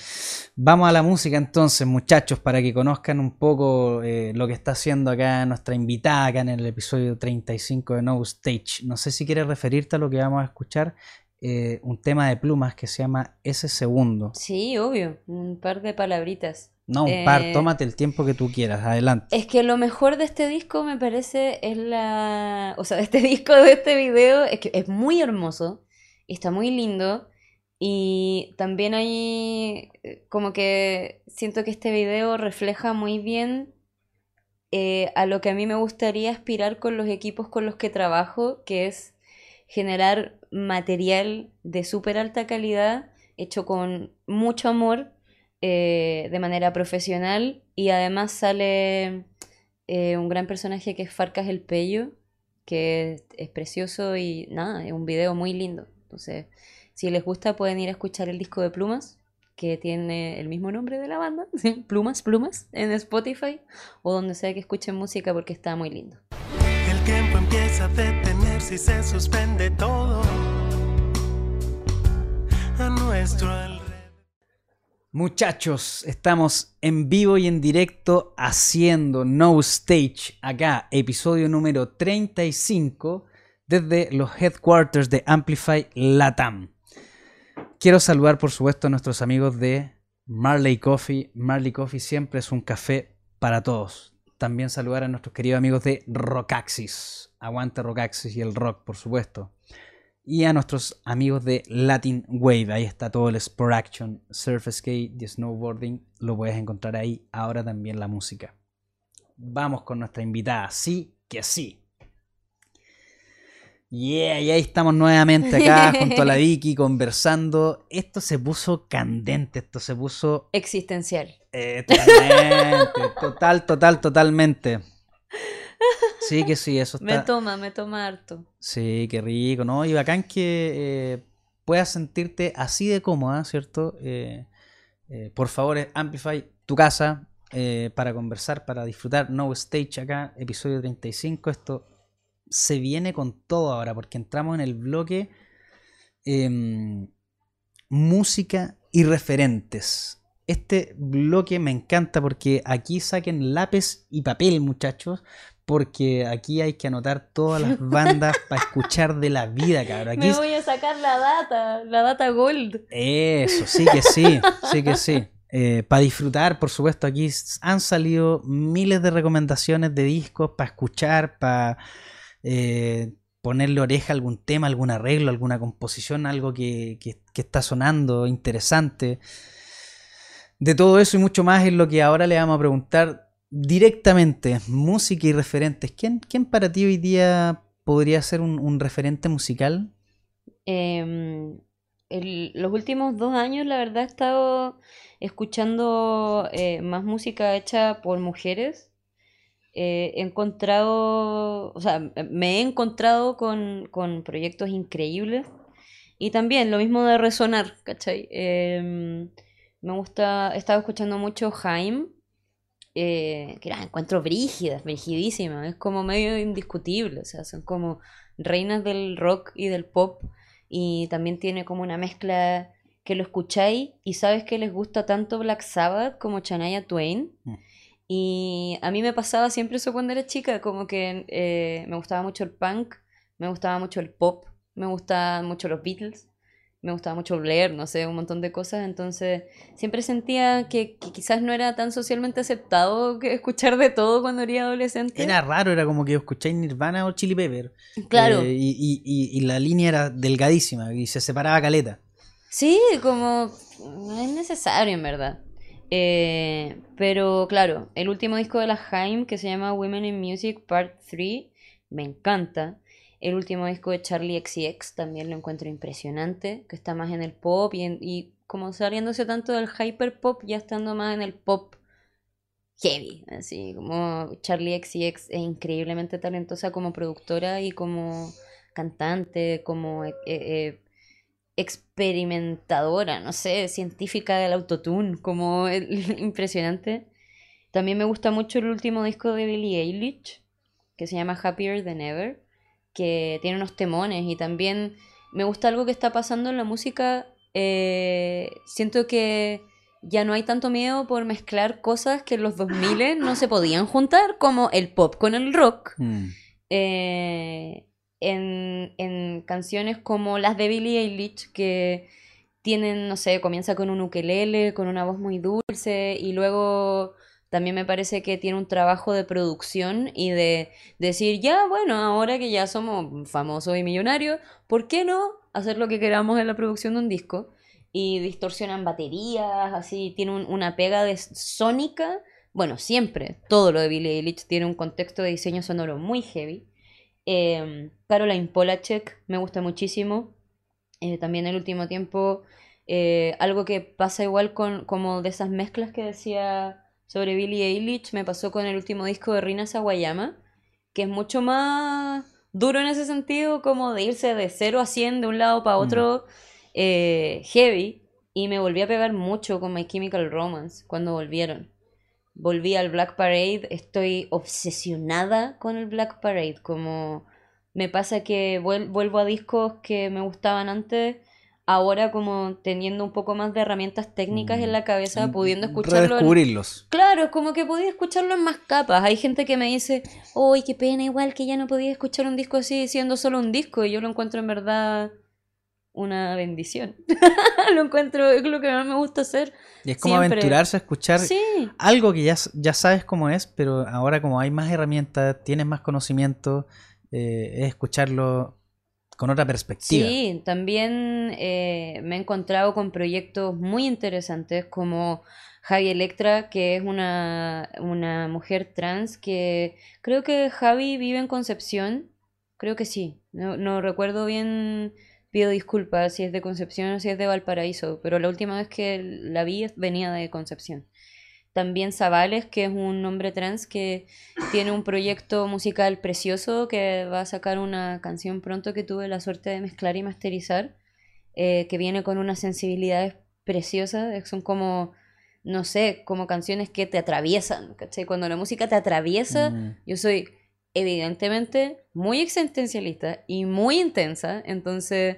Vamos a la música entonces, muchachos, para que conozcan un poco eh, lo que está haciendo acá nuestra invitada acá en el episodio 35 de No Stage. No sé si quieres referirte a lo que vamos a escuchar, eh, un tema de plumas que se llama Ese Segundo. Sí, obvio. Un par de palabritas. No, un par, Eh, tómate el tiempo que tú quieras, adelante. Es que lo mejor de este disco me parece es la... O sea, de este disco, de este video, es que es muy hermoso. Está muy lindo. Y también hay... eh, Como que siento que este video refleja muy bien eh, a lo que a mí me gustaría aspirar con los equipos con los que trabajo, que es generar material de súper alta calidad, hecho con mucho amor, eh, de manera profesional, y además sale eh, un gran personaje que es Farcas el Pello, que es, es precioso y nada, es un video muy lindo. Entonces, si les gusta pueden ir a escuchar el disco de Plumas, que tiene el mismo nombre de la banda, Plumas, Plumas, en Spotify o donde sea que escuchen música porque está muy lindo. Tiempo empieza a detenerse y se suspende todo a nuestro alrededor. Muchachos, estamos en vivo y en directo haciendo No Stage acá, episodio número 35 desde los headquarters de Amplify Latam. Quiero saludar por supuesto a nuestros amigos de Marley Coffee. Marley Coffee siempre es un café para todos. También saludar a nuestros queridos amigos de Rockaxis. Aguante Rockaxis y el rock, por supuesto. Y a nuestros amigos de Latin Wave. Ahí está todo el Sport Action, Surf Skate y Snowboarding. Lo puedes encontrar ahí. Ahora también la música. Vamos con nuestra invitada. Sí que sí. Yeah, y ahí estamos nuevamente acá junto a la Vicky conversando. Esto se puso candente, esto se puso Existencial. Eh, totalmente, total, total, totalmente. Sí que sí, eso Me está. toma, me toma harto. Sí, qué rico, ¿no? Y bacán que eh, puedas sentirte así de cómoda, ¿cierto? Eh, por favor, Amplify tu casa para conversar, para disfrutar. No Stage acá, episodio 35. Esto se viene con todo ahora porque entramos en el bloque em, música y referentes. Este bloque me encanta porque aquí saquen lápiz y papel, muchachos, porque aquí hay que anotar todas las bandas para escuchar de la vida, cabrón. Aquí Me voy a sacar la data, la data gold. Eso, sí que sí, sí que sí. para disfrutar, por supuesto, aquí han salido miles de recomendaciones de discos para escuchar, para ponerle oreja a algún tema, algún arreglo, alguna composición, algo que, que- que está sonando interesante. De todo eso y mucho más es lo que ahora le vamos a preguntar directamente. Música y referentes. ¿Quién, quién para ti hoy día podría ser un, referente musical? Em, el- los últimos dos años, la verdad, he estado escuchando eh, más música hecha por mujeres. Eh, he encontrado, o sea, me he encontrado con, con proyectos increíbles. Y también lo mismo de resonar, ¿cachai? Me gusta, he estado escuchando mucho Haim, eh, que las encuentro brígidas, brigidísimas, es como medio indiscutible, o sea, son como reinas del rock y del pop, y también tiene como una mezcla que lo escucháis y sabes que les gusta tanto Black Sabbath como Shania Twain. Mm. Y a mí me pasaba siempre eso cuando era chica, como que eh, me gustaba mucho el punk, me gustaba mucho el pop, me gustaban mucho los Beatles, me gustaba mucho Blair, no sé, un montón de cosas. Entonces siempre sentía que, que quizás no era tan socialmente aceptado que escuchar de todo cuando era adolescente. Era raro, era como que escucháis Nirvana o Chili Pepper. Claro. Eh, y, y- y- y la línea era delgadísima y se separaba caleta. Sí, como no es necesario en verdad. Eh, pero claro, el último disco de la Haim que se llama Women in Music Part 3 me encanta. El último disco de Charlie XCX también lo encuentro impresionante, que está más en el pop y, en- y como saliéndose tanto del hyper pop, ya estando más en el pop heavy, así como Charlie XCX es increíblemente talentosa como productora y como cantante, como eh, eh, experimentadora, no sé, científica del autotune, como impresionante. También me gusta mucho el último disco de Billie Eilish, que se llama Happier Than Ever, que tiene unos temones y también me gusta algo que está pasando en la música. eh, siento que ya no hay tanto miedo por mezclar cosas que en los 2000 no se podían juntar, como el pop con el rock Mm. eh, en, en canciones como las de Billie Eilish que tienen, no sé, comienza con un ukelele, con una voz muy dulce y luego también me parece que tiene un trabajo de producción y de decir, ya, bueno, ahora que ya somos famosos y millonarios, ¿por qué no hacer lo que queramos en la producción de un disco? Y distorsionan baterías, así, tiene un- una pega de sónica. Bueno, siempre, todo lo de Billie Eilish tiene un contexto de diseño sonoro muy heavy. Eh, Caroline Polachek me gusta muchísimo. Eh, también el último tiempo, eh, algo que pasa igual con como de esas mezclas que decía sobre Billie Eilish, me pasó con el último disco de Rina Sawayama, que es mucho más duro en ese sentido, como de irse de 0 a 100 de un lado para otro, eh, heavy, y me volví a pegar mucho con My Chemical Romance cuando volvieron. Volví al Black Parade, estoy obsesionada con el Black Parade, como me pasa que vuel- vuelvo a discos que me gustaban antes, ahora como teniendo un poco más de herramientas técnicas en la cabeza, pudiendo escucharlo en- Redescubrirlos. Claro, es como que podía escucharlo en más capas. Hay gente que me dice, uy, qué pena, igual que ya no podía escuchar un disco así siendo solo un disco. Y yo lo encuentro en verdad una bendición. lo encuentro, es lo que más me gusta hacer. Y es como Siempre. aventurarse a escuchar Sí, algo que ya, ya sabes cómo es, pero ahora como hay más herramientas, tienes más conocimiento, eh, es escucharlo con otra perspectiva. sí, también eh, me he encontrado con proyectos muy interesantes como Javi Electra, que es una, una mujer trans que creo que Javi vive en Concepción. Creo que sí. No, no recuerdo bien. Pido disculpas si es de Concepción o si es de Valparaíso, pero la última vez que la vi venía de Concepción. También Zavales, que es un hombre trans que tiene un proyecto musical precioso que va a sacar una canción pronto que tuve la suerte de mezclar y masterizar, eh, que viene con unas sensibilidades preciosas. Son como, no sé, como canciones que te atraviesan, ¿cachai? Cuando la música te atraviesa, Mm. yo soy evidentemente muy existencialista y muy intensa, entonces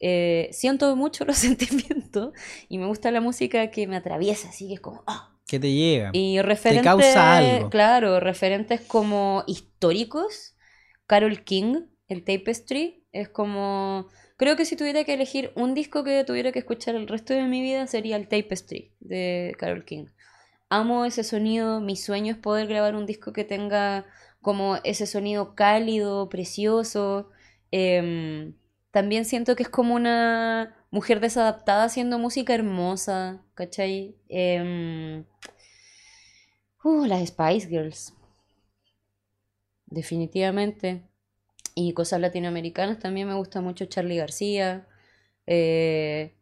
eh, siento mucho los sentimientos y me gusta la música que me atraviesa, así que es como... ¡ah! Que te llega. Y referentes, causa algo. claro, referentes como históricos, Carol King, el Tapestry, es como... Creo que si tuviera que elegir un disco que tuviera que escuchar el resto de mi vida sería el Tapestry de Carol King. Amo ese sonido, mi sueño es poder grabar un disco que tenga como ese sonido cálido, precioso. Em, también siento que es como una mujer desadaptada haciendo música hermosa, ¿cachai? Em, uh, las Spice Girls. Definitivamente. Y cosas latinoamericanas también me gusta mucho Charlie García. Eh,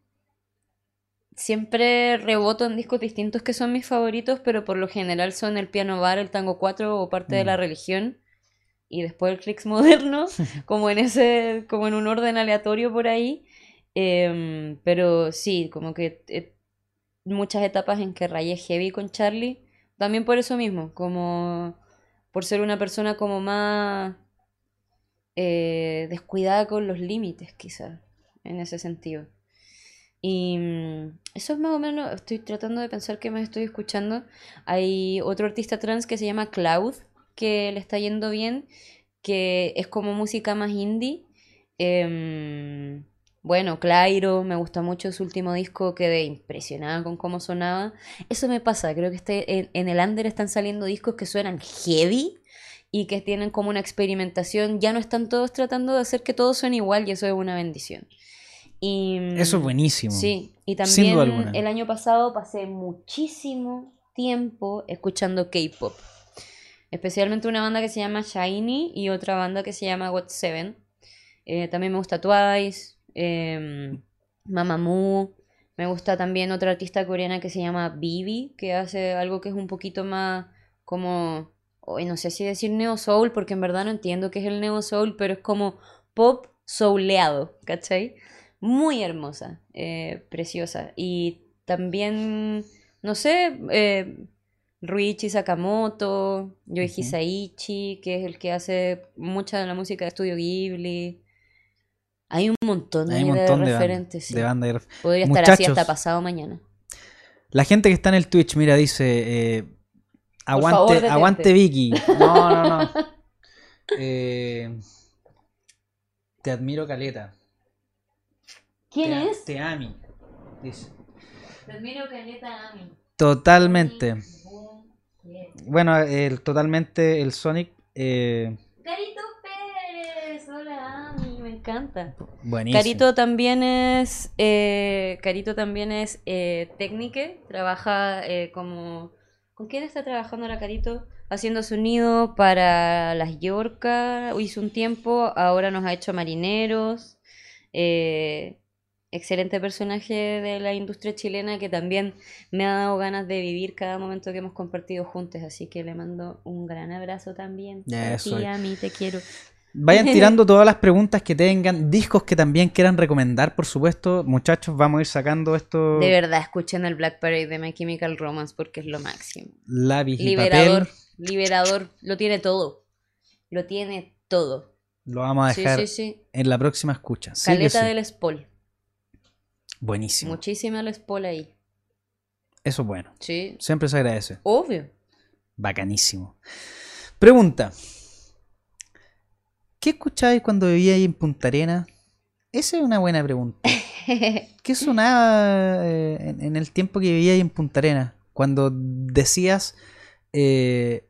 siempre reboto en discos distintos que son mis favoritos, pero por lo general son el piano bar, el tango 4 o parte de la Mm. religión. Y después el clicks moderno, como en ese, como en un orden aleatorio por ahí. Em, pero sí, como que eh, muchas etapas en que rayé heavy con Charlie. También por eso mismo, como por ser una persona como más eh, descuidada con los límites, quizás, en ese sentido. Y mm, eso es más o menos, estoy tratando de pensar que me estoy escuchando. Hay otro artista trans que se llama Cloud, que le está yendo bien, que es como música más indie. Em, bueno, Clairo, me gusta mucho su último disco, quedé impresionada con cómo sonaba. Eso me pasa, creo que este, en, en el under están saliendo discos que suenan heavy y que tienen como una experimentación. Ya no están todos tratando de hacer que todo suene igual y eso es una bendición. Y, mm, Eso es buenísimo. Sí, y también el año pasado pasé muchísimo tiempo escuchando K-pop. Especialmente una banda que se llama Shiny y otra banda que se llama Got Seven. Eh, también me gusta Twice, eh, Mamamoo. Me gusta también otra artista coreana que se llama Bibi, que hace algo que es un poquito más como, no sé si decir neo soul, porque en verdad no entiendo qué es el neo soul, pero es como pop souleado, ¿cachai? Muy hermosa, eh, preciosa. Y también, no sé, eh, Ruichi Sakamoto, Yoichi. Saichi, que es el que hace mucha de la música de Estudio Ghibli. Hay un montón, Hay un ahí montón de de, banda- referentes. sí. de banda y ref- Podría estar así hasta pasado mañana. La gente que está en el Twitch, mira, dice. eh, aguante, aguante Vicky. No, no, no. Eh, te admiro, Caleta. ¿Quién te, es? Te ami. Dice. Te admiro Caleta Ami. Totalmente. Bueno, el, totalmente el Sonic. eh, Carito Pérez, hola Ami, me encanta. buenísimo. Carito también es, eh, Carito también es eh, técnique, trabaja eh, como... ¿Con quién está trabajando ahora Carito? Haciendo sonido para las Yorca, hizo un tiempo, ahora nos ha hecho marineros. eh, excelente personaje de la industria chilena que también me ha dado ganas de vivir cada momento que hemos compartido juntos, así que le mando un gran abrazo también. A Eso a mí te quiero. Vayan tirando todas las preguntas que tengan, discos que también quieran recomendar, por supuesto. Muchachos, vamos a ir sacando esto. De verdad, escuchen el Black Parade de My Chemical Romance porque es lo máximo. Lápiz Liberador, papel. liberador, lo tiene todo. Lo tiene todo. Lo vamos a dejar sí, sí. en la próxima escucha. Caleta del Spol. Buenísimo. Muchísima el Spol ahí. Eso es bueno. Sí, Siempre se agradece. obvio. Bacanísimo. Pregunta. ¿Qué escuchabais cuando vivíais en Punta Arena? Esa es una buena pregunta. ¿Qué sonaba eh, en, en el tiempo que vivíais en Punta Arena? Cuando decías eh,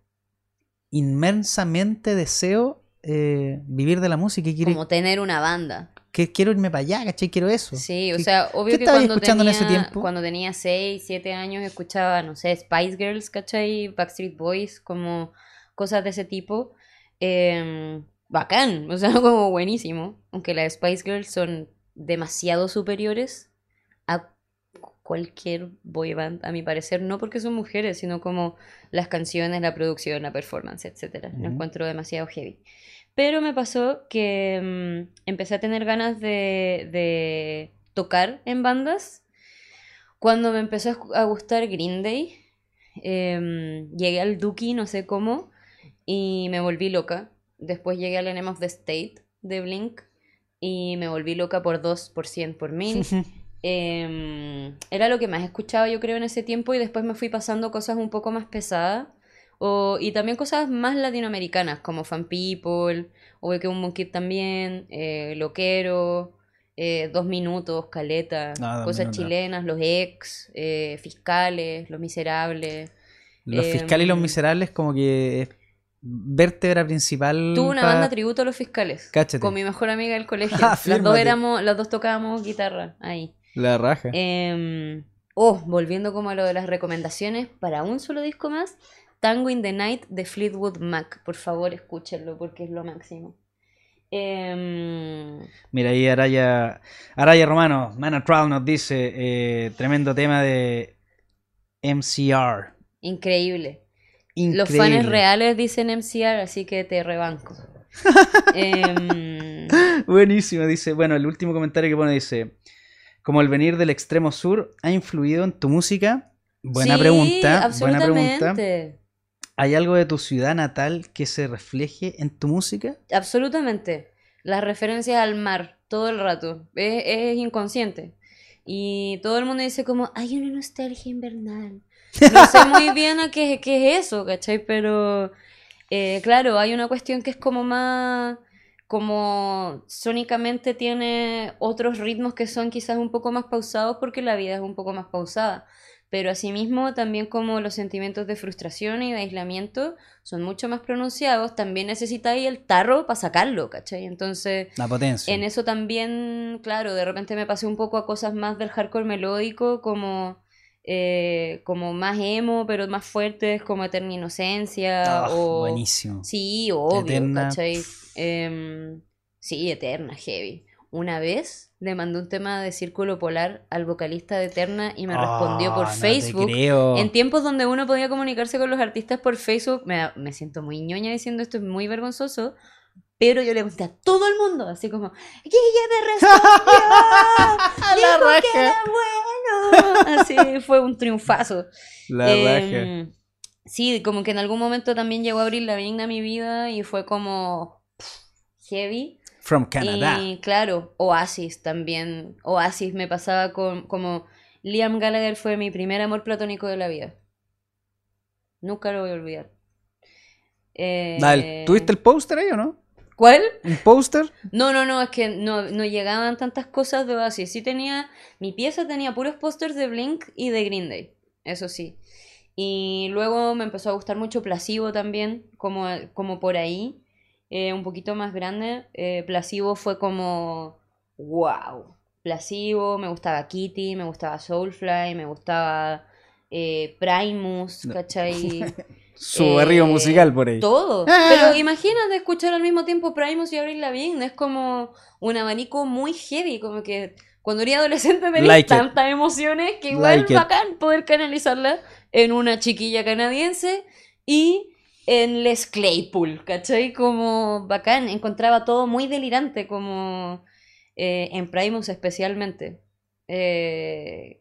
inmensamente deseo eh, vivir de la música y quiero, Como tener una banda. que quiero irme para allá, ¿cachai? Quiero eso. Sí, o ¿Qué- sea, obvio que cuando escuchando en tenía, ese tiempo? cuando tenía 6, 7 años escuchaba, no sé, Spice Girls, ¿cachai? Backstreet Boys, como cosas de ese tipo. Em, bacán, o sea, como buenísimo. Aunque las Spice Girls son demasiado superiores a cualquier boy band, a mi parecer, no porque son mujeres, sino como las canciones, la producción, la performance, etcétera. Lo encuentro demasiado heavy. Pero me pasó que mm, empecé a tener ganas de, de tocar en bandas cuando me empezó a gustar Green Day. Em, llegué al Dookie, no sé cómo, y me volví loca. Después llegué al Enema of the State de Blink y me volví loca por 2, por 100, por 1000. Em, era lo que más escuchaba yo creo en ese tiempo y después me fui pasando cosas un poco más pesadas o, y también cosas más latinoamericanas como Fan People, o que un Monkey también, eh, Loquero, eh, Dos Minutos, Caleta, Ah, cosas Minutos. chilenas, Los Ex, eh, Fiscales, Los Miserables. Los Em, fiscales y los miserables como que es vértebra principal. Tuve una banda tributo a Los Fiscales Cáchate. con mi mejor amiga del colegio. Ah, las dos éramos, las dos tocábamos guitarra ahí. La raja. Em, oh, volviendo como a lo de las recomendaciones, para un solo disco más, Tango in the Night de Fleetwood Mac. Por favor, escúchenlo porque es lo máximo. Em, Mira, ahí Araya, Araya Romano, Mana Troll nos dice, eh, tremendo tema de MCR. increíble. Increíble. Los fans reales dicen MCR, así que te rebanco. Em, Buenísimo, dice. Bueno, el último comentario que pone dice: Como el venir del extremo sur ha influido en tu música. Buena sí, pregunta. Buena pregunta. ¿Hay algo de tu ciudad natal que se refleje en tu música? Absolutamente. Las referencias al mar todo el rato. Es, es inconsciente. Y todo el mundo dice como, hay una nostalgia invernal. No sé muy bien a qué, qué es eso, ¿cachai? Pero eh, claro, hay una cuestión que es como más, como sónicamente tiene otros ritmos que son quizás un poco más pausados porque la vida es un poco más pausada. Pero asimismo, también como los sentimientos de frustración y de aislamiento son mucho más pronunciados, también necesitáis el tarro para sacarlo, ¿cachai? Entonces, La potencia. en eso también, claro, de repente me pasé un poco a cosas más del hardcore melódico, como, eh, como más emo, pero más fuertes, como Eterna Inocencia, Ah, o... Buenísimo. Sí, obvio, Eterna, ¿cachai? Em, sí, Eterna, heavy. Una vez le mandé un tema de Círculo Polar al vocalista de Eterna y me respondió Ah, por no te Facebook. creo. En tiempos donde uno podía comunicarse con los artistas por Facebook, me, me siento muy ñoña diciendo esto, es muy vergonzoso, pero yo le conté a todo el mundo, así como, ¡Guille me respondió! ¡Dijo que era bueno! Así fue un triunfazo. La. Em, sí, como que en algún momento también llegó a abrir la a mi vida y fue como pff, heavy. From Canadá. Y claro, Oasis también. Oasis me pasaba con como Liam Gallagher fue mi primer amor platónico de la vida. Nunca lo voy a olvidar. Eh, ¿Tuviste el póster ahí o no? ¿Cuál? ¿Un póster? No, no, no, es que no, no llegaban tantas cosas de Oasis. Sí tenía, mi pieza tenía puros pósters de Blink y de Green Day, eso sí. Y luego me empezó a gustar mucho Placebo también, como, como por ahí, eh, un poquito más grande. Eh, Placebo fue como, wow. Placebo, me gustaba Kitty, me gustaba Soulfly, me gustaba eh, Primus, No. Su Eh, musical por ahí. Todo. Ah. Pero imagínate escuchar al mismo tiempo Primus y Avril Lavigne. Es como un abanico muy heavy. Como que cuando era adolescente tenía Like it. tantas emociones que igual Like it. bacán poder canalizarlas en una chiquilla canadiense y en Les Claypool, ¿cachai? Como bacán. Encontraba todo muy delirante, como eh, en Primus especialmente. Eh,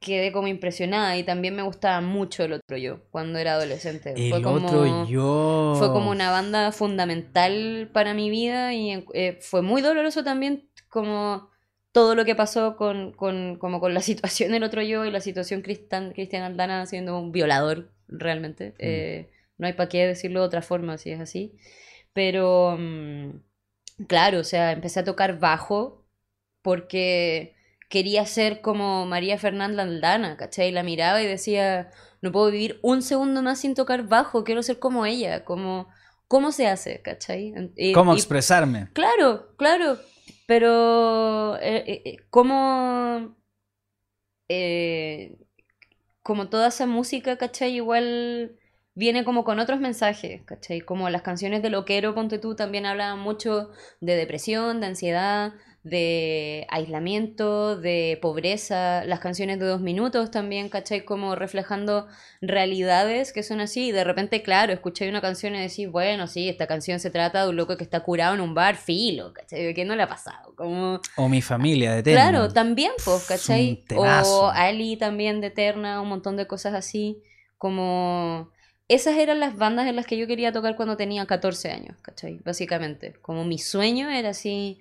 quedé como impresionada y también me gustaba mucho el otro yo cuando era adolescente. El Fue como- otro yo. fue como una banda fundamental para mi vida y eh, fue muy doloroso también como todo lo que pasó con, con, como con la situación del otro yo y la situación Cristian, Cristian Aldana siendo un violador realmente. Eh, no hay para qué decirlo de otra forma si es así. Pero mm, claro, o sea, empecé a tocar bajo porque quería ser como María Fernanda Aldana, ¿cachai? La miraba y decía, no puedo vivir un segundo más sin tocar bajo, quiero ser como ella, como, ¿cómo se hace, ¿cachai? Y- ¿Cómo y- expresarme? Claro, claro, pero eh, eh, eh, ¿cómo, eh, como toda esa música, ¿cachai? Igual viene como con otros mensajes, ¿cachai? Como las canciones de Loquero, ponte tú, también hablaban mucho de depresión, de ansiedad, de aislamiento, de pobreza, las canciones de dos minutos también, ¿cachai? Como reflejando realidades que son así, y de repente, claro, escucháis una canción y decís, bueno, sí, esta canción se trata de un loco que está curado en un bar, filo, ¿cachai? ¿Qué no le ha pasado? Como... O mi familia de Eterna. Claro, también, pues, ¿cachai? O Ali también de Eterna, un montón de cosas así, como... Esas eran las bandas en las que yo quería tocar cuando tenía 14 años, ¿cachai? Básicamente. Como mi sueño era así,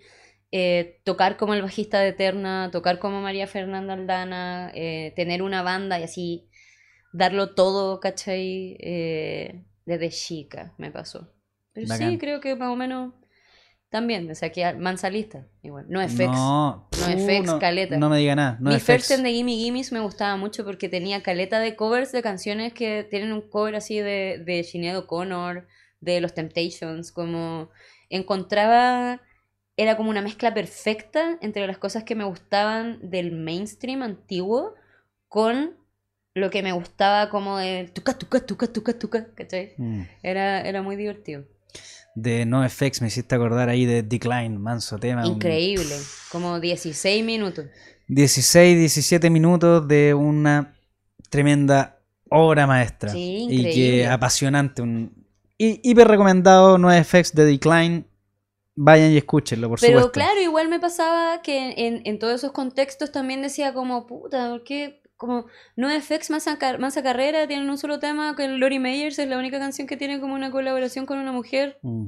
eh, tocar como el bajista de Eterna, tocar como María Fernanda Aldana, eh, tener una banda y así darlo todo, ¿cachai? Eh, desde chica me pasó. Pero Bacán. sí, creo que más o menos también me saqué a mansalista, igual. No FX. No, No, uh, no, caleta. No me diga nada. No Mi first the Gimme Gimmes me gustaba mucho porque tenía caleta de covers de canciones que tienen un cover así de, de Sinead O'Connor, de los Temptations, como encontraba, era como una mezcla perfecta entre las cosas que me gustaban del mainstream antiguo con lo que me gustaba como de tuca, tuca, tuca, tuca, tuca, ¿cachai? Mm. Era, era muy divertido. de NoFX me hiciste acordar ahí de Decline, manso tema. un- Increíble. Como 16 minutos. 16, 17 minutos de una tremenda obra maestra. Sí, y que increíble. apasionante. Un, hi- hiper recomendado NoFX de Decline. Vayan y escúchenlo, por Pero supuesto. claro, igual me pasaba que en, en todos esos contextos también decía como, puta, ¿por qué? Como, no FX Mansa, Car- Mansa Carrera tienen un solo tema, que Lori Meyers es la única canción que tiene como una colaboración con una mujer. Mm.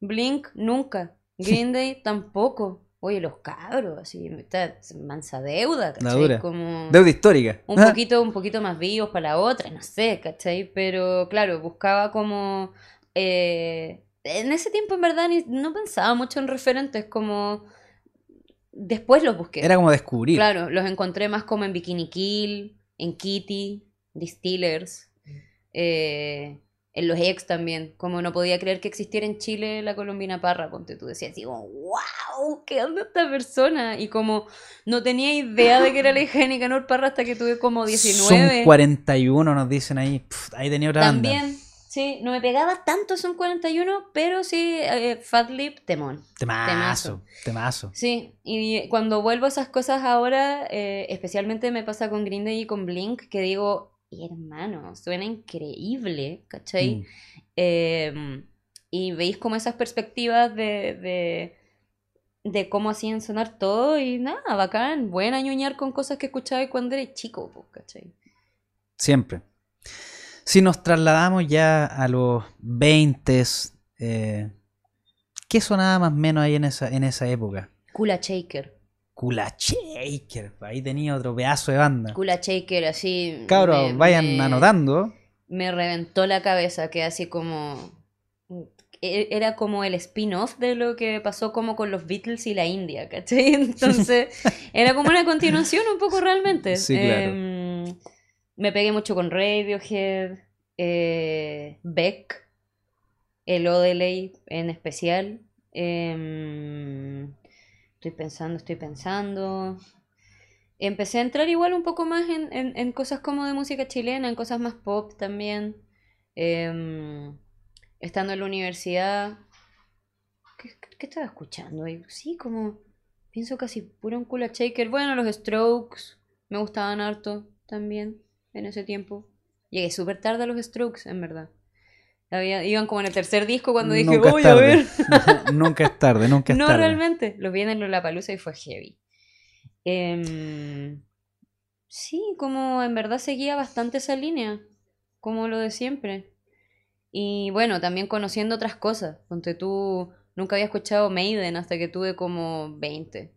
Blink, nunca. Green Day, tampoco. Oye, los cabros, así, está mansa deuda, ¿cachai? dura. Como Deuda histórica. un poquito, un poquito más vivos para la otra, no sé, ¿cachai? Pero claro, buscaba como... eh, en ese tiempo en verdad ni- no pensaba mucho en referentes, como... Después los busqué. Era como descubrir. Claro, los encontré más como en Bikini Kill, en Kitty, Distillers, eh, en los ex también. Como no podía creer que existiera en Chile la colombina parra, ponte tú decías, digo, wow, ¿qué onda esta persona? Y como no tenía idea de que era la hija de Nicanor Parra hasta que tuve como 19. Son 41, nos dicen ahí. Pff, ahí tenía otra banda. Sí, no me pegaba tanto Son 41, pero sí, eh, Fat Lip, temón. Temazo, temazo. Sí, y cuando vuelvo a esas cosas ahora, eh, especialmente me pasa con Green Day y con Blink, que digo, hermano, suena increíble, ¿cachai? Mm. Eh, y veis como esas perspectivas de, de, de cómo hacían sonar todo y nada, bacán, buen añoñar con cosas que escuchabas cuando eres chico, pues, ¿cachai? Siempre. Si nos trasladamos ya a los 20, eh, ¿qué sonaba más o menos ahí en esa, en esa época? Kula Shaker. Kula Shaker, ahí tenía otro pedazo de banda. Kula Shaker, así. Cabros, me- vayan me- anotando. me reventó la cabeza, que así como... e- Era como el spin-off de lo que pasó como con los Beatles y la India, ¿cachai? Entonces, era como una continuación un poco realmente. Sí, claro. Em, me pegué mucho con Radiohead, eh, Beck, el Odelay en especial. Em, estoy pensando, estoy pensando. Empecé a entrar igual un poco más en, en- en cosas como de música chilena, en cosas más pop también. Em, estando en la universidad. ¿Qué, qué estaba escuchando? Y sí, como. Pienso casi puro un culo shaker. Bueno, los Strokes. Me gustaban harto también en ese tiempo. Llegué súper tarde a los Strokes, en verdad. Había- iban como en el tercer disco cuando dije, Nunca voy a ver. nunca es tarde, nunca es No, tarde. realmente. Los vi en Lollapalooza y fue heavy. Em, sí, como en verdad seguía bastante esa línea, como lo de siempre. Y bueno, también conociendo otras cosas. Ponte tú, nunca había escuchado Maiden hasta que tuve como 20.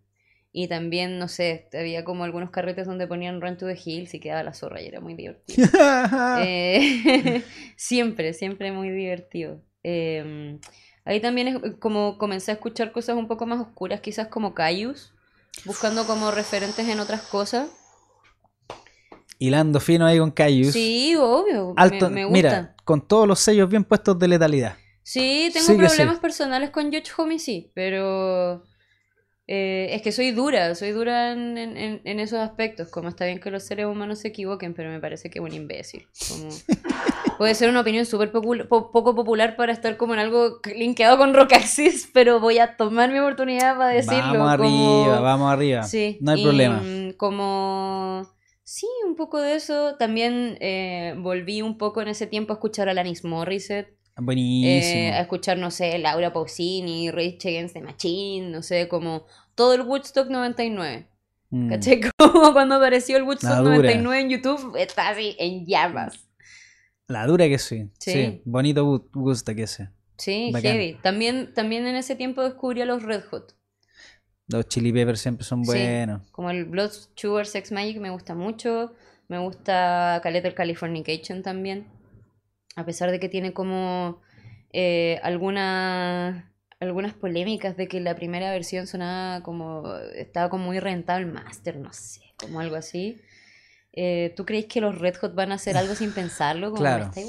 Y también, no sé, había como algunos carretes donde ponían Run to the Hills y quedaba la zorra y era muy divertido. Eh, siempre, siempre muy divertido. Eh, ahí también es como comencé a escuchar cosas un poco más oscuras, quizás como Cayus, buscando como referentes en otras cosas. Hilando fino ahí con Cayus. Sí, obvio, Alto, me, gusta. mira, con todos los sellos bien puestos de letalidad. Sí, tengo Sí problemas sí. personales con George Homie, sí, pero eh, es que soy dura, soy dura en, en- esos aspectos. Como está bien que los seres humanos se equivoquen, pero me parece que es un imbécil. Como... Puede ser una opinión súper po- poco popular para estar como en algo linkeado con Rockaxis, pero voy a tomar mi oportunidad para decirlo. vamos como- arriba, vamos arriba. Sí, no hay y, problema. mm, Como. Sí, un poco de eso. También eh, volví un poco en ese tiempo a escuchar a Alanis Morissette. Buenísimo. eh, a escuchar, no sé, Laura Pausini, Rage Against the Machine, no sé, como todo el Woodstock 99. Mm. ¿Cachai? Como cuando apareció el Woodstock La dura. 99 en YouTube, está así en llamas. La dura que sí. Sí, Sí. bonito que sea. Sí, Bacán. heavy. También, también en ese tiempo descubrí a los Red Hot. Los chili peppers siempre son Sí. buenos. Como el Blood Sugar Sex Magic me gusta mucho. Me gusta Caleta el Californication también. A pesar de que tiene como eh, algunas algunas polémicas de que la primera versión sonaba como. estaba como muy rentable el master, no sé, como algo así. Eh, ¿Tú crees que los Red Hot van a hacer algo sin pensarlo? Como Claro. me.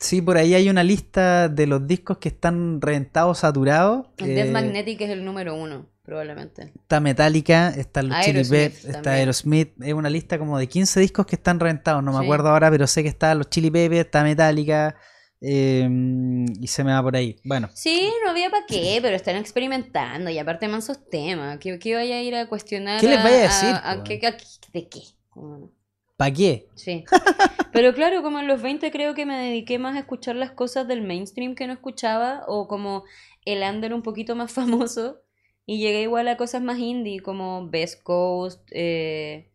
Sí, por ahí hay una lista de los discos que están reventados, saturados. El Death Magnetic es el número uno, probablemente. Está Metallica, está los Chili Peppers, está. Aerosmith. Es una lista como de 15 discos que están reventados. No me Sí. acuerdo ahora, pero sé que está los Chili Peppers, está Metallica, eh, y se me va por ahí. Bueno, Sí, no había para qué, pero están experimentando y aparte mansos temas. ¿Qué, qué vaya a ir a cuestionar? ¿Qué les vaya a decir, a- qué- ¿De qué? ¿para qué? Sí. Pero claro, como en los 20 creo que me dediqué más a escuchar las cosas del mainstream que no escuchaba o como el under un poquito más famoso y llegué igual a cosas más indie como Best Coast, eh,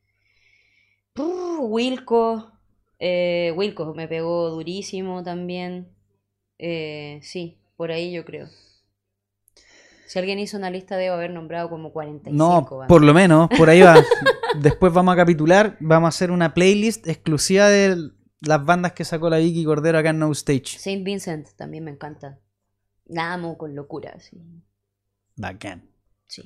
Wilco, eh, Wilco me pegó durísimo también. Eh, sí, por ahí yo creo. Si alguien hizo una lista debo haber nombrado como 45. No, por lo menos, por ahí va. Después vamos a capitular, vamos a hacer una playlist exclusiva de las bandas que sacó la Vicky Cordero acá en No Stage. Saint Vincent también me encanta. La amo con locura, sí. Bacán. Sí.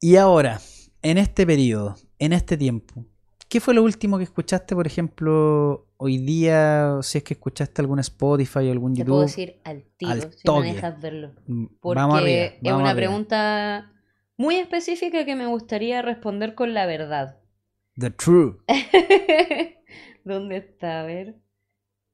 Y ahora, en este periodo, en este tiempo, ¿qué fue lo último que escuchaste, por ejemplo, hoy día? Si es que escuchaste algún Spotify o algún Te YouTube. puedo decir al tiro, Al si toque. dejas verlo. Mm, Porque vamos arriba, es una arriba. pregunta muy específica que me gustaría responder con la verdad. The True. ¿Dónde está? A ver.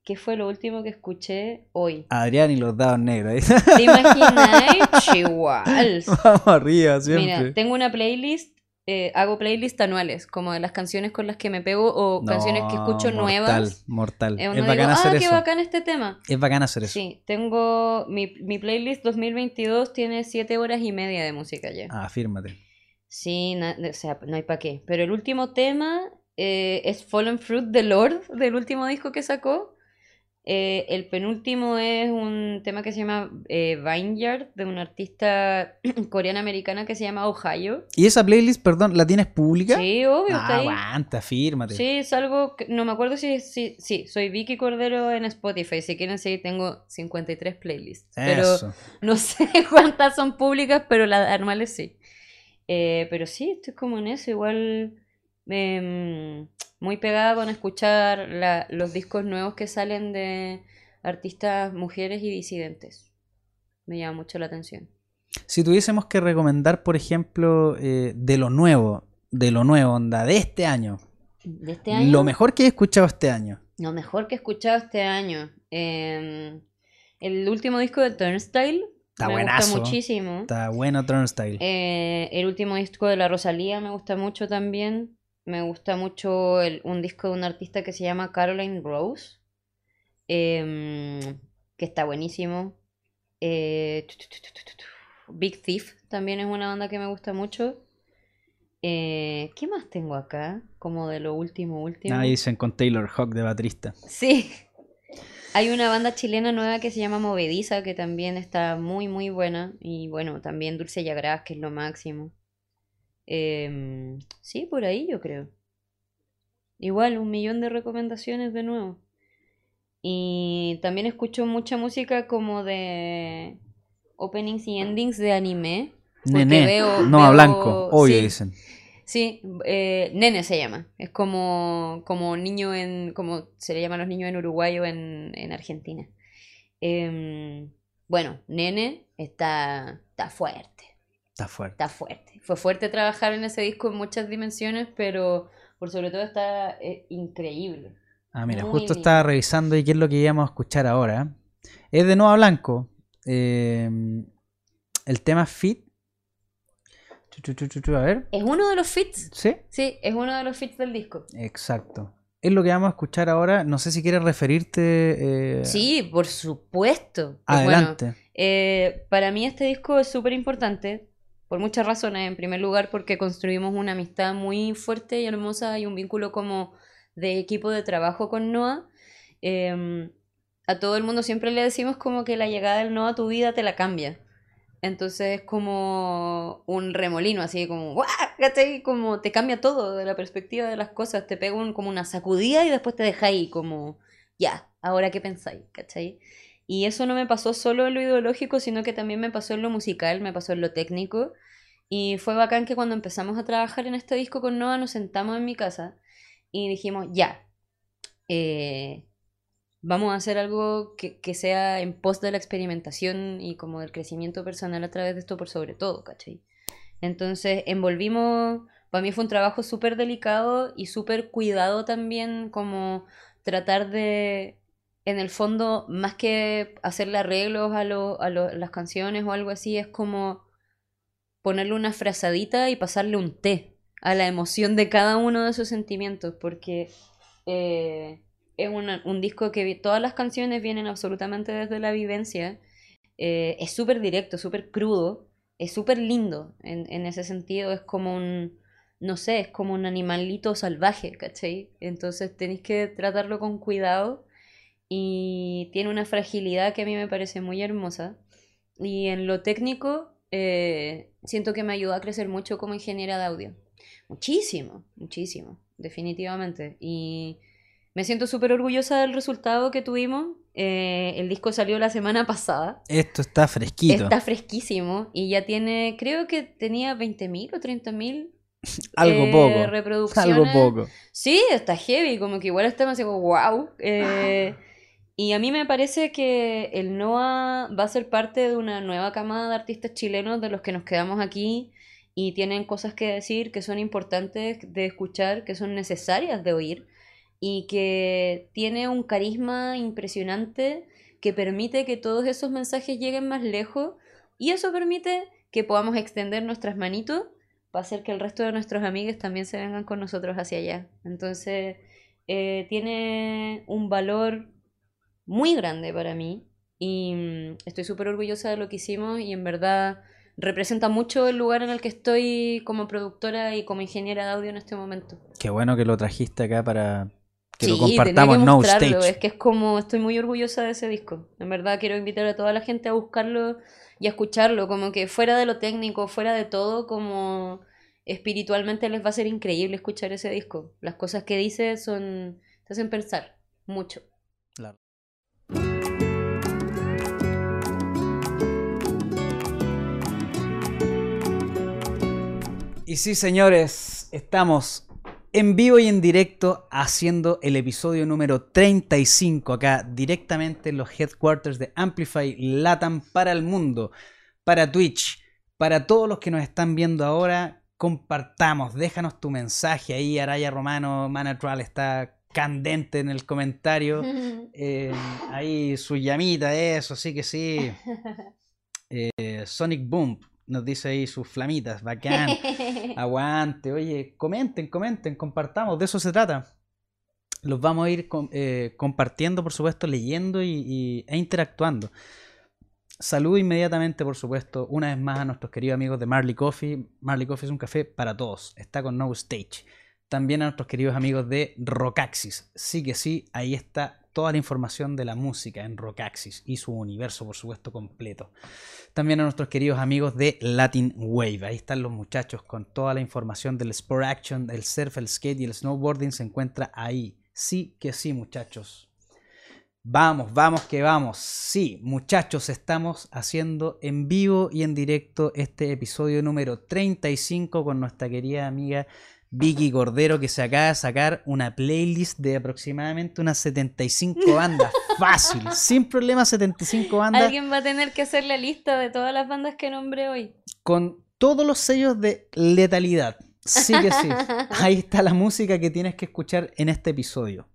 ¿Qué fue lo último que escuché hoy? Adrián y los dados negros. ¿Te imagináis? Igual. vamos arriba, siempre. Mira, tengo una playlist, eh, hago playlists anuales, como de las canciones con las que me pego o canciones que No, escucho mortal, nuevas. Mortal. Eh, Es bacán digo, hacer ah, qué bacán este tema. Es bacán hacer eso. Sí, tengo mi, mi playlist 2022 tiene 7 horas y media de música ya. Ah, fírmate. Sí, na- o sea, no hay para qué. Pero el último tema eh, es Fallen Fruit de Lord, del último disco que sacó. Eh, el penúltimo es un tema que se llama eh, Vineyard, de una artista coreana-americana que se llama Ohio. ¿Y esa playlist, perdón, la tienes pública? Sí, obvio, está Ah, ahí. aguanta, fírmate. Sí, es algo que no me acuerdo si, si, sí, soy Vicky Cordero en Spotify. Si quieren seguir, tengo 53 playlists. Pero no sé cuántas son públicas, pero las anuales sí. Eh, pero sí, estoy como en eso, igual em, muy pegada con escuchar la- los discos nuevos que salen de artistas mujeres y disidentes. Me llama mucho la atención. Si tuviésemos que recomendar, por ejemplo, eh, de lo nuevo, de lo nuevo, onda, de este año, De este año, lo mejor que he escuchado este año. lo mejor que he escuchado este año. em, el último disco de Turnstile Está me buenazo. gusta muchísimo. Está bueno Turnstile. Eh, el último disco de la Rosalía me gusta mucho también. Me gusta mucho el- un disco de una artista que se llama Caroline Rose, em, que está buenísimo. Eh. Big Thief también es una banda que me gusta mucho. Eh, ¿qué más tengo acá? Como de lo último, último. Ahí dicen con Taylor Hawk de baterista. Sí. Hay una banda chilena nueva que se llama Movediza, que también está muy, muy buena. Y bueno, también Dulce Yagras, que es lo máximo. Em, sí, por ahí yo creo. Igual, un millón de recomendaciones de nuevo. Y también escucho mucha música como de openings y endings de anime. Nene, veo- no a blanco, obvio sí. dicen. Sí, eh, Nene se llama. Es como, como niño en. como se le llaman los niños en Uruguay o en, en Argentina. Em, bueno, Nene está, está fuerte. Está fuerte. Está fuerte. Fue fuerte trabajar en ese disco en muchas dimensiones, pero por sobre todo está eh, increíble. Ah, mira, Muy justo estaba revisando y qué es lo que íbamos a escuchar ahora. Es de Nueva Blanco. Eh, el tema Fit. A ver. ¿Es uno de los fits? ¿Sí? Sí, es uno de los fits del disco. Exacto. Es lo que vamos a escuchar ahora. No sé si quieres referirte. eh, Sí, por supuesto. Pues bueno, Adelante. Eh, para mí este disco es súper importante por muchas razones. En primer lugar, porque construimos una amistad muy fuerte y hermosa y un vínculo como de equipo de trabajo con Noah. Eh, a todo el mundo siempre le decimos como que la llegada del Noah a tu vida te la cambia. Entonces es como un remolino, así como, ¡guau! Como te cambia todo de la perspectiva de las cosas, te pega un- como una sacudida y después te deja ahí como, ya, ahora qué pensáis, ¿cachai? Y eso no me pasó solo en lo ideológico, sino que también me pasó en lo musical, me pasó en lo técnico. Y fue bacán que cuando empezamos a trabajar en este disco con Noah nos sentamos en mi casa y dijimos, ya, eh, vamos a hacer algo que, que sea en pos de la experimentación y como del crecimiento personal a través de esto por sobre todo, ¿cachai? Entonces envolvimos, para mí fue un trabajo súper delicado y súper cuidado también como tratar de en el fondo, más que hacerle arreglos a, lo- a lo- las canciones o algo así, es como ponerle una frazadita y pasarle un té a la emoción de cada uno de esos sentimientos, porque eh, es un disco que todas las canciones vienen absolutamente desde la vivencia, eh, es súper directo, súper crudo, es súper lindo en, en ese sentido, es como un, no sé, es como un animalito salvaje, ¿cachai? Entonces tenéis que tratarlo con cuidado y tiene una fragilidad que a mí me parece muy hermosa. Y en lo técnico, eh, siento que me ayudó a crecer mucho como ingeniera de audio. Muchísimo, muchísimo, definitivamente. Y me siento súper orgullosa del resultado que tuvimos. Eh, el disco salió la semana pasada. Esto está fresquito. Está fresquísimo y ya tiene, creo que tenía 20.000 o 30.000 Algo eh, poco. reproducciones. Algo poco. Sí, está heavy, como que igual estamos así como, wow. Eh, y a mí me parece que el NOA va a ser parte de una nueva camada de artistas chilenos de los que nos quedamos aquí y tienen cosas que decir que son importantes de escuchar, que son necesarias de oír y que tiene un carisma impresionante que permite que todos esos mensajes lleguen más lejos y eso permite que podamos extender nuestras manitos para hacer que el resto de nuestros amigos también se vengan con nosotros hacia allá. Entonces, eh, tiene un valor muy grande para mí y mm, estoy súper orgullosa de lo que hicimos y en verdad representa mucho el lugar en el que estoy como productora y como ingeniera de audio en este momento. Qué bueno que lo trajiste acá para que lo Sí, tenía compartamos que No Stage. Es que es como, estoy muy orgullosa de ese disco. En verdad quiero invitar a toda la gente a buscarlo y a escucharlo, como que fuera de lo técnico, fuera de todo, como espiritualmente les va a ser increíble escuchar ese disco. Las cosas que dice son, te hacen pensar mucho. Claro. Y sí, señores, estamos en vivo y en directo haciendo el episodio número 35 acá directamente en los headquarters de Amplify Latam para el mundo, para Twitch, para todos los que nos están viendo ahora. Compartamos, déjanos tu mensaje ahí. Araya Romano, Manatral está candente en el comentario. Eh, ahí su llamita, eso, sí que sí. Eh, Sonic Boom nos dice ahí sus flamitas, bacán. Aguante, oye, comenten, comenten, compartamos, de eso se trata. Los vamos a ir eh, compartiendo, por supuesto, leyendo y, y- e interactuando. Saludo inmediatamente, por supuesto, una vez más a nuestros queridos amigos de Marley Coffee. Marley Coffee es un café para todos, está con No Stage. También a nuestros queridos amigos de Rockaxis. Sí que sí, ahí está toda la información de la música en Rockaxis y su universo, por supuesto, completo. También a nuestros queridos amigos de Latin Wave. Ahí están los muchachos con toda la información del Sport Action, el surf, el skate y el snowboarding se encuentra ahí. Sí que sí, muchachos. Vamos, vamos que vamos. Sí, muchachos, estamos haciendo en vivo y en directo este episodio número 35 con nuestra querida amiga Vicky Cordero que se acaba de sacar una playlist de aproximadamente unas 75 bandas. Fácil, sin problema 75 bandas Alguien va a tener que hacer la lista de todas las bandas que nombré hoy. con todos los sellos de letalidad. Sí que sí. Ahí está la música que tienes que escuchar en este episodio.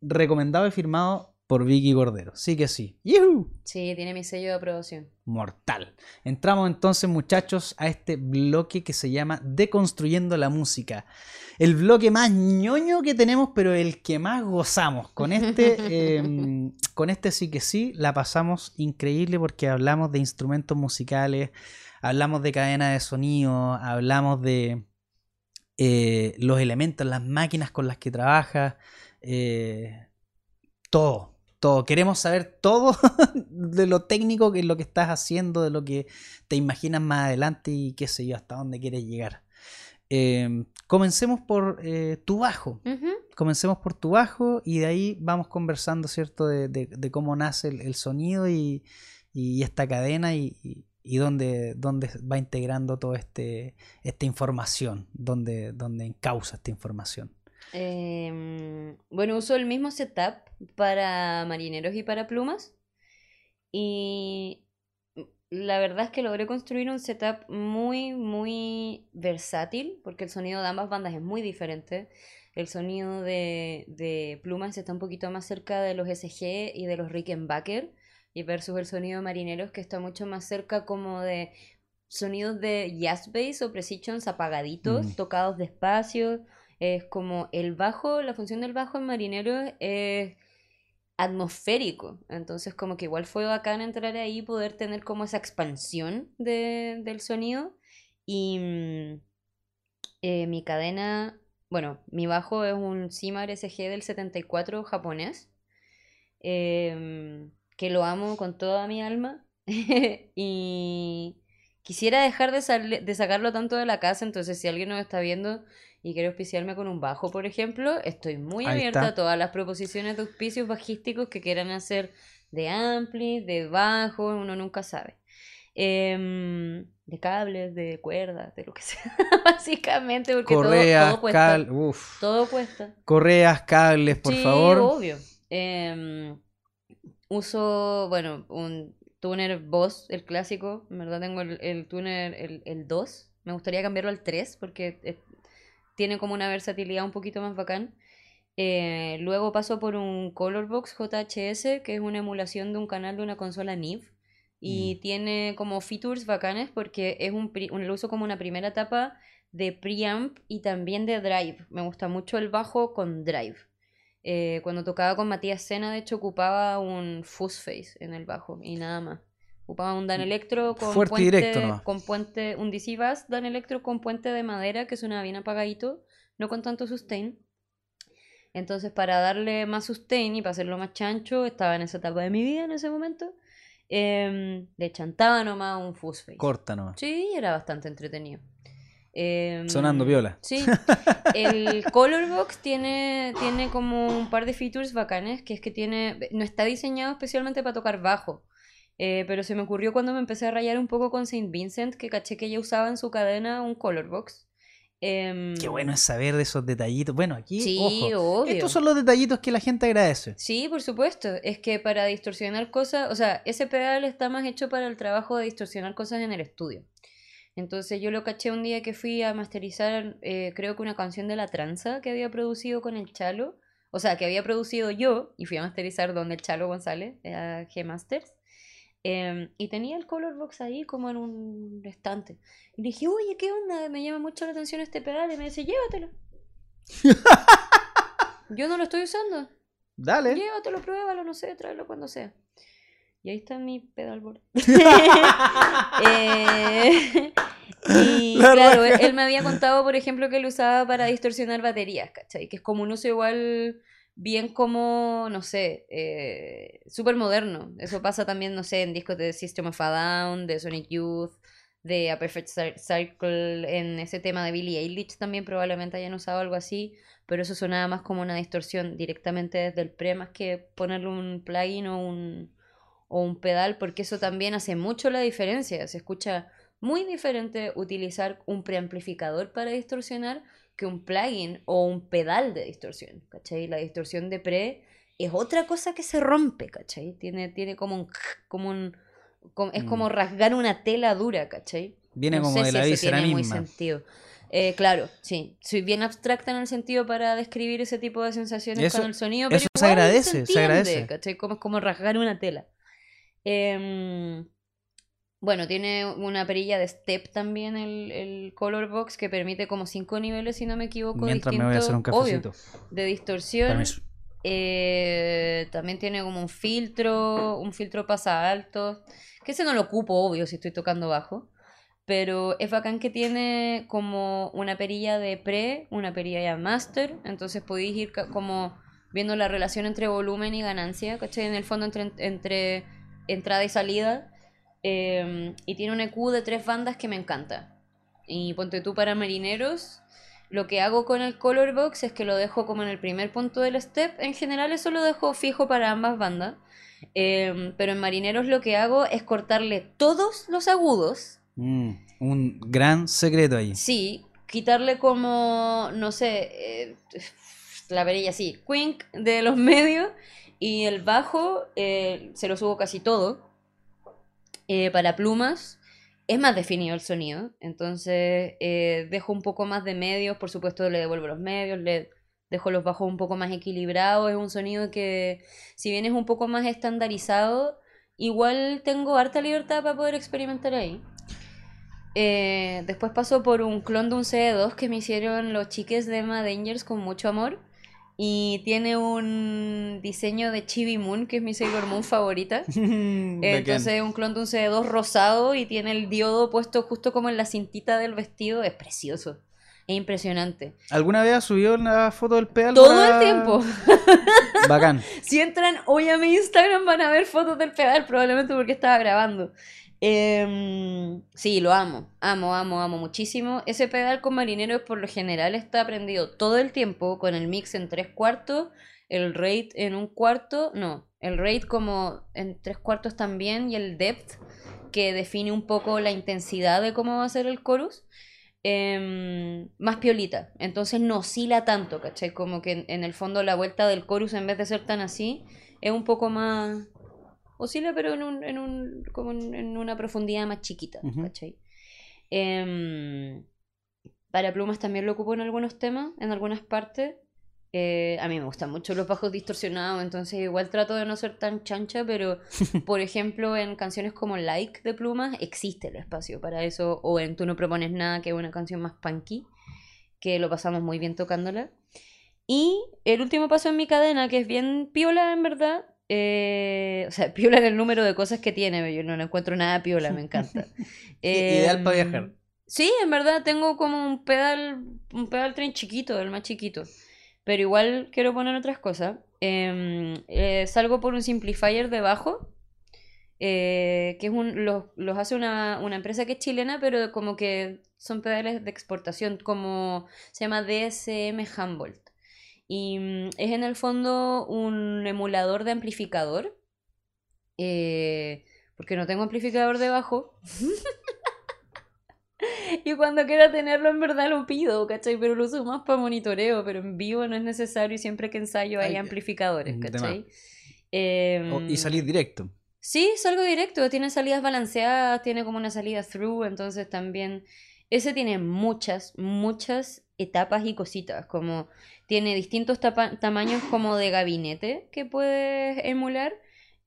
Recomendado y firmado por Vicky Cordero. Sí que sí. ¡Yuhu! Sí, tiene mi sello de aprobación. Mortal. Entramos entonces, muchachos, a este bloque que se llama Deconstruyendo la música. El bloque más ñoño que tenemos, pero el que más gozamos. Con este, eh, con este sí que sí, la pasamos increíble porque hablamos de instrumentos musicales, hablamos de cadena de sonido, hablamos de eh, los elementos, las máquinas con las que trabajas, eh, todo, todo. Queremos saber todo de lo técnico que es lo que estás haciendo, de lo que te imaginas más adelante y qué sé yo, hasta dónde quieres llegar. Eh, comencemos por eh, tu bajo. Comencemos por tu bajo y de ahí vamos conversando, ¿cierto? De, de- de cómo nace el, el sonido y, y esta cadena y, y- y dónde, dónde va integrando toda este, esta información, dónde, dónde encausa esta información. Em, bueno, uso el mismo setup para marineros y para plumas. Y la verdad es que logré construir un setup muy, muy versátil, porque el sonido de ambas bandas es muy diferente. el sonido de, de plumas está un poquito más cerca de los SG y de los Rickenbacker, y versus el sonido de marineros que está mucho más cerca como de sonidos de jazz bass o precisions apagaditos, Mm. tocados despacio. Es como el bajo, la función del bajo en marineros es atmosférico. Entonces, como que igual fue bacán entrar ahí y poder tener como esa expansión de- del sonido. Y mm, eh, mi cadena, bueno, mi bajo es un Simar SG del 74 japonés, em, que lo amo con toda mi alma. y quisiera dejar de, de sacarlo tanto de la casa, entonces si alguien nos está viendo y quiere auspiciarme con un bajo, por ejemplo, estoy muy Ahí abierta está. a todas las proposiciones de auspicios bajísticos que quieran hacer de ampli, de bajo, uno nunca sabe. Em, de cables, de cuerdas, de lo que sea, básicamente, porque todo- Correas, todo, cuesta. cal- uf. Todo cuesta. Correas, cables, por Sí, favor. obvio. Em, uso, bueno, un tuner Boss, el clásico. En verdad tengo el, el tuner, el, el 2. Me gustaría cambiarlo al 3 porque tiene como una versatilidad un poquito más bacán. Eh, luego paso por un Colorbox JHS, que es una emulación de un canal de una consola NIV. Y Mm. tiene como features bacanes porque es un, lo uso como una primera etapa de preamp y también de drive. Me gusta mucho el bajo con drive. Eh, cuando tocaba con Matías Sena, de hecho, ocupaba un fuzz face en el bajo y nada más. Ocupaba un Dan Electro con Fuerte puente, directo nomás. con puente, un DC Bass Dan Electro con puente de madera que suena bien apagadito, no con tanto sustain. Entonces, para darle más sustain y para hacerlo más chancho, estaba en esa etapa de mi vida en ese momento. em, le chantaba nomás un fuzz face. Corta nomás. Sí, era bastante entretenido. Em, Sonando viola. Sí. El Colorbox tiene, tiene como un par de features bacanes, que es que tiene, no está diseñado especialmente para tocar bajo. Eh, pero se me ocurrió cuando me empecé a rayar un poco con Saint Vincent, que caché que ella usaba en su cadena un Colorbox. Em, Qué bueno es saber de esos detallitos. Bueno, aquí, Sí, ojo. obvio. Estos son los detallitos que la gente agradece. Sí, por supuesto. Es que para distorsionar cosas, o sea, ese pedal está más hecho para el trabajo de distorsionar cosas en el estudio. Entonces yo lo caché un día que fui a masterizar, eh, creo que una canción de La Tranza que había producido con el Chalo. O sea, que había producido yo y fui a masterizar donde el Chalo González, a G Em, y tenía el color box ahí como en un estante. Y dije, oye, ¿qué onda? Me llama mucho la atención este pedal. Y me dice, llévatelo. yo no lo estoy usando. Dale. Llévatelo, pruébalo, no sé, tráelo cuando sea. Y ahí está mi pedalboard. Eh, y La claro, él me había contado, por ejemplo, que lo usaba para distorsionar baterías, ¿cachai? Que es como un uso igual bien como, no sé, eh, súper moderno. Eso pasa también, no sé, en discos de System of a Down, de Sonic Youth, de A Perfect Cir- Circle, en ese tema de Billie Eilish también probablemente hayan usado algo así, pero eso sonaba más como una distorsión directamente desde el pre, más que ponerle un plugin o un, o un pedal, porque eso también hace mucho la diferencia. Se escucha muy diferente utilizar un preamplificador para distorsionar que un plugin o un pedal de distorsión, ¿cachai? La distorsión de pre es otra cosa que se rompe, ¿cachai? Tiene, tiene como un... Como un como- es Mm. como rasgar una tela dura, ¿cachai? Viene No como sé de si la eso tiene muy misma. sentido. Eh, claro, sí. Soy bien abstracta en el sentido para describir ese tipo de sensaciones Eso- con el sonido, pero eso se agradece, se entiende, agradece. ¿cachai? Como, es como rasgar una tela. Em, bueno, tiene una perilla de step también el, el Color Box que permite como cinco niveles, si no me equivoco, Mientras me voy a hacer un distintos, obvio, cafecito. de distorsión. Eh, también tiene como un filtro, un filtro pasa alto, que ese no lo ocupo, obvio, si estoy tocando bajo. Pero es bacán que tiene como una perilla de pre, una perilla ya master, entonces podéis ir como viendo la relación entre volumen y ganancia, ¿cachai? En el fondo entre, entre entrada y salida. Eh, y tiene un EQ de tres bandas que me encanta. Y ponte tú para marineros, lo que hago con el color box es que lo dejo como en el primer punto del step. En general eso lo dejo fijo para ambas bandas. Eh, pero en marineros lo que hago es cortarle todos los agudos. Mm, un gran secreto ahí. Sí, quitarle como, no sé, eh, la perilla así, quink de los medios. Y el bajo eh, se lo subo casi todo. Eh, para plumas es más definido el sonido. Entonces eh, dejo un poco más de medios. Por supuesto le devuelvo los medios. Le dejo los bajos un poco más equilibrados, es un sonido que si bien es un poco más estandarizado, igual tengo harta libertad para poder experimentar ahí. Eh, después paso por un clon de un CD2 que me hicieron los chiques de Emma Dangers con mucho amor. Y tiene un diseño de Chibi Moon, que es mi Sailor Moon favorita. Entonces es un clon de un CD2 rosado y tiene el diodo puesto justo como en la cintita del vestido. Es precioso. Es impresionante. ¿Alguna vez subido una foto del pedal? Todo para- el tiempo. Bacán. Si entran hoy a mi Instagram van a ver fotos del pedal, probablemente porque estaba grabando. Em, sí, lo amo, amo, amo, amo muchísimo. Ese pedal con marineros por lo general está prendido todo el tiempo con el mix en tres cuartos, el rate en un cuarto, no, el rate como en tres cuartos también y el depth que define un poco la intensidad de cómo va a ser el chorus. em, más piolita, entonces no oscila tanto, ¿cachai? Como que en, en el fondo la vuelta del chorus en vez de ser tan así, es un poco más, oscila pero en, un, en, un, como en, en una profundidad más chiquita. Em, para plumas también lo ocupo en algunos temas, en algunas partes. Eh, a mí me gustan mucho los bajos distorsionados, entonces igual trato de no ser tan chancha, pero por ejemplo en canciones como Like de plumas existe el espacio para eso, o en Tú no propones nada, que es una canción más punky, que lo pasamos muy bien tocándola. Y el último paso en mi cadena, que es bien piola en verdad, eh, o sea, piola en el número de cosas que tiene, yo no encuentro nada piola, me encanta. Ideal para Em, viajar. Sí, en verdad tengo como un pedal, un pedal tren chiquito, el más chiquito. Pero igual quiero poner otras cosas. Em, eh, salgo por un simplifier debajo, eh, que es un, los, los hace una, una empresa que es chilena, pero como que son pedales de exportación, como se llama DSM Humboldt. Y mm, es en el fondo un emulador de amplificador, eh, porque no tengo amplificador debajo. Y cuando quiera tenerlo, en verdad lo pido, ¿cachai? Pero lo uso más para monitoreo, pero en vivo no es necesario y siempre que ensayo hay Ay, amplificadores, ¿cachai? Em, y salir directo. Sí, salgo directo, tiene salidas balanceadas, tiene como una salida through, entonces también ese tiene muchas, muchas etapas y cositas, como tiene distintos tamaños como de gabinete que puedes emular.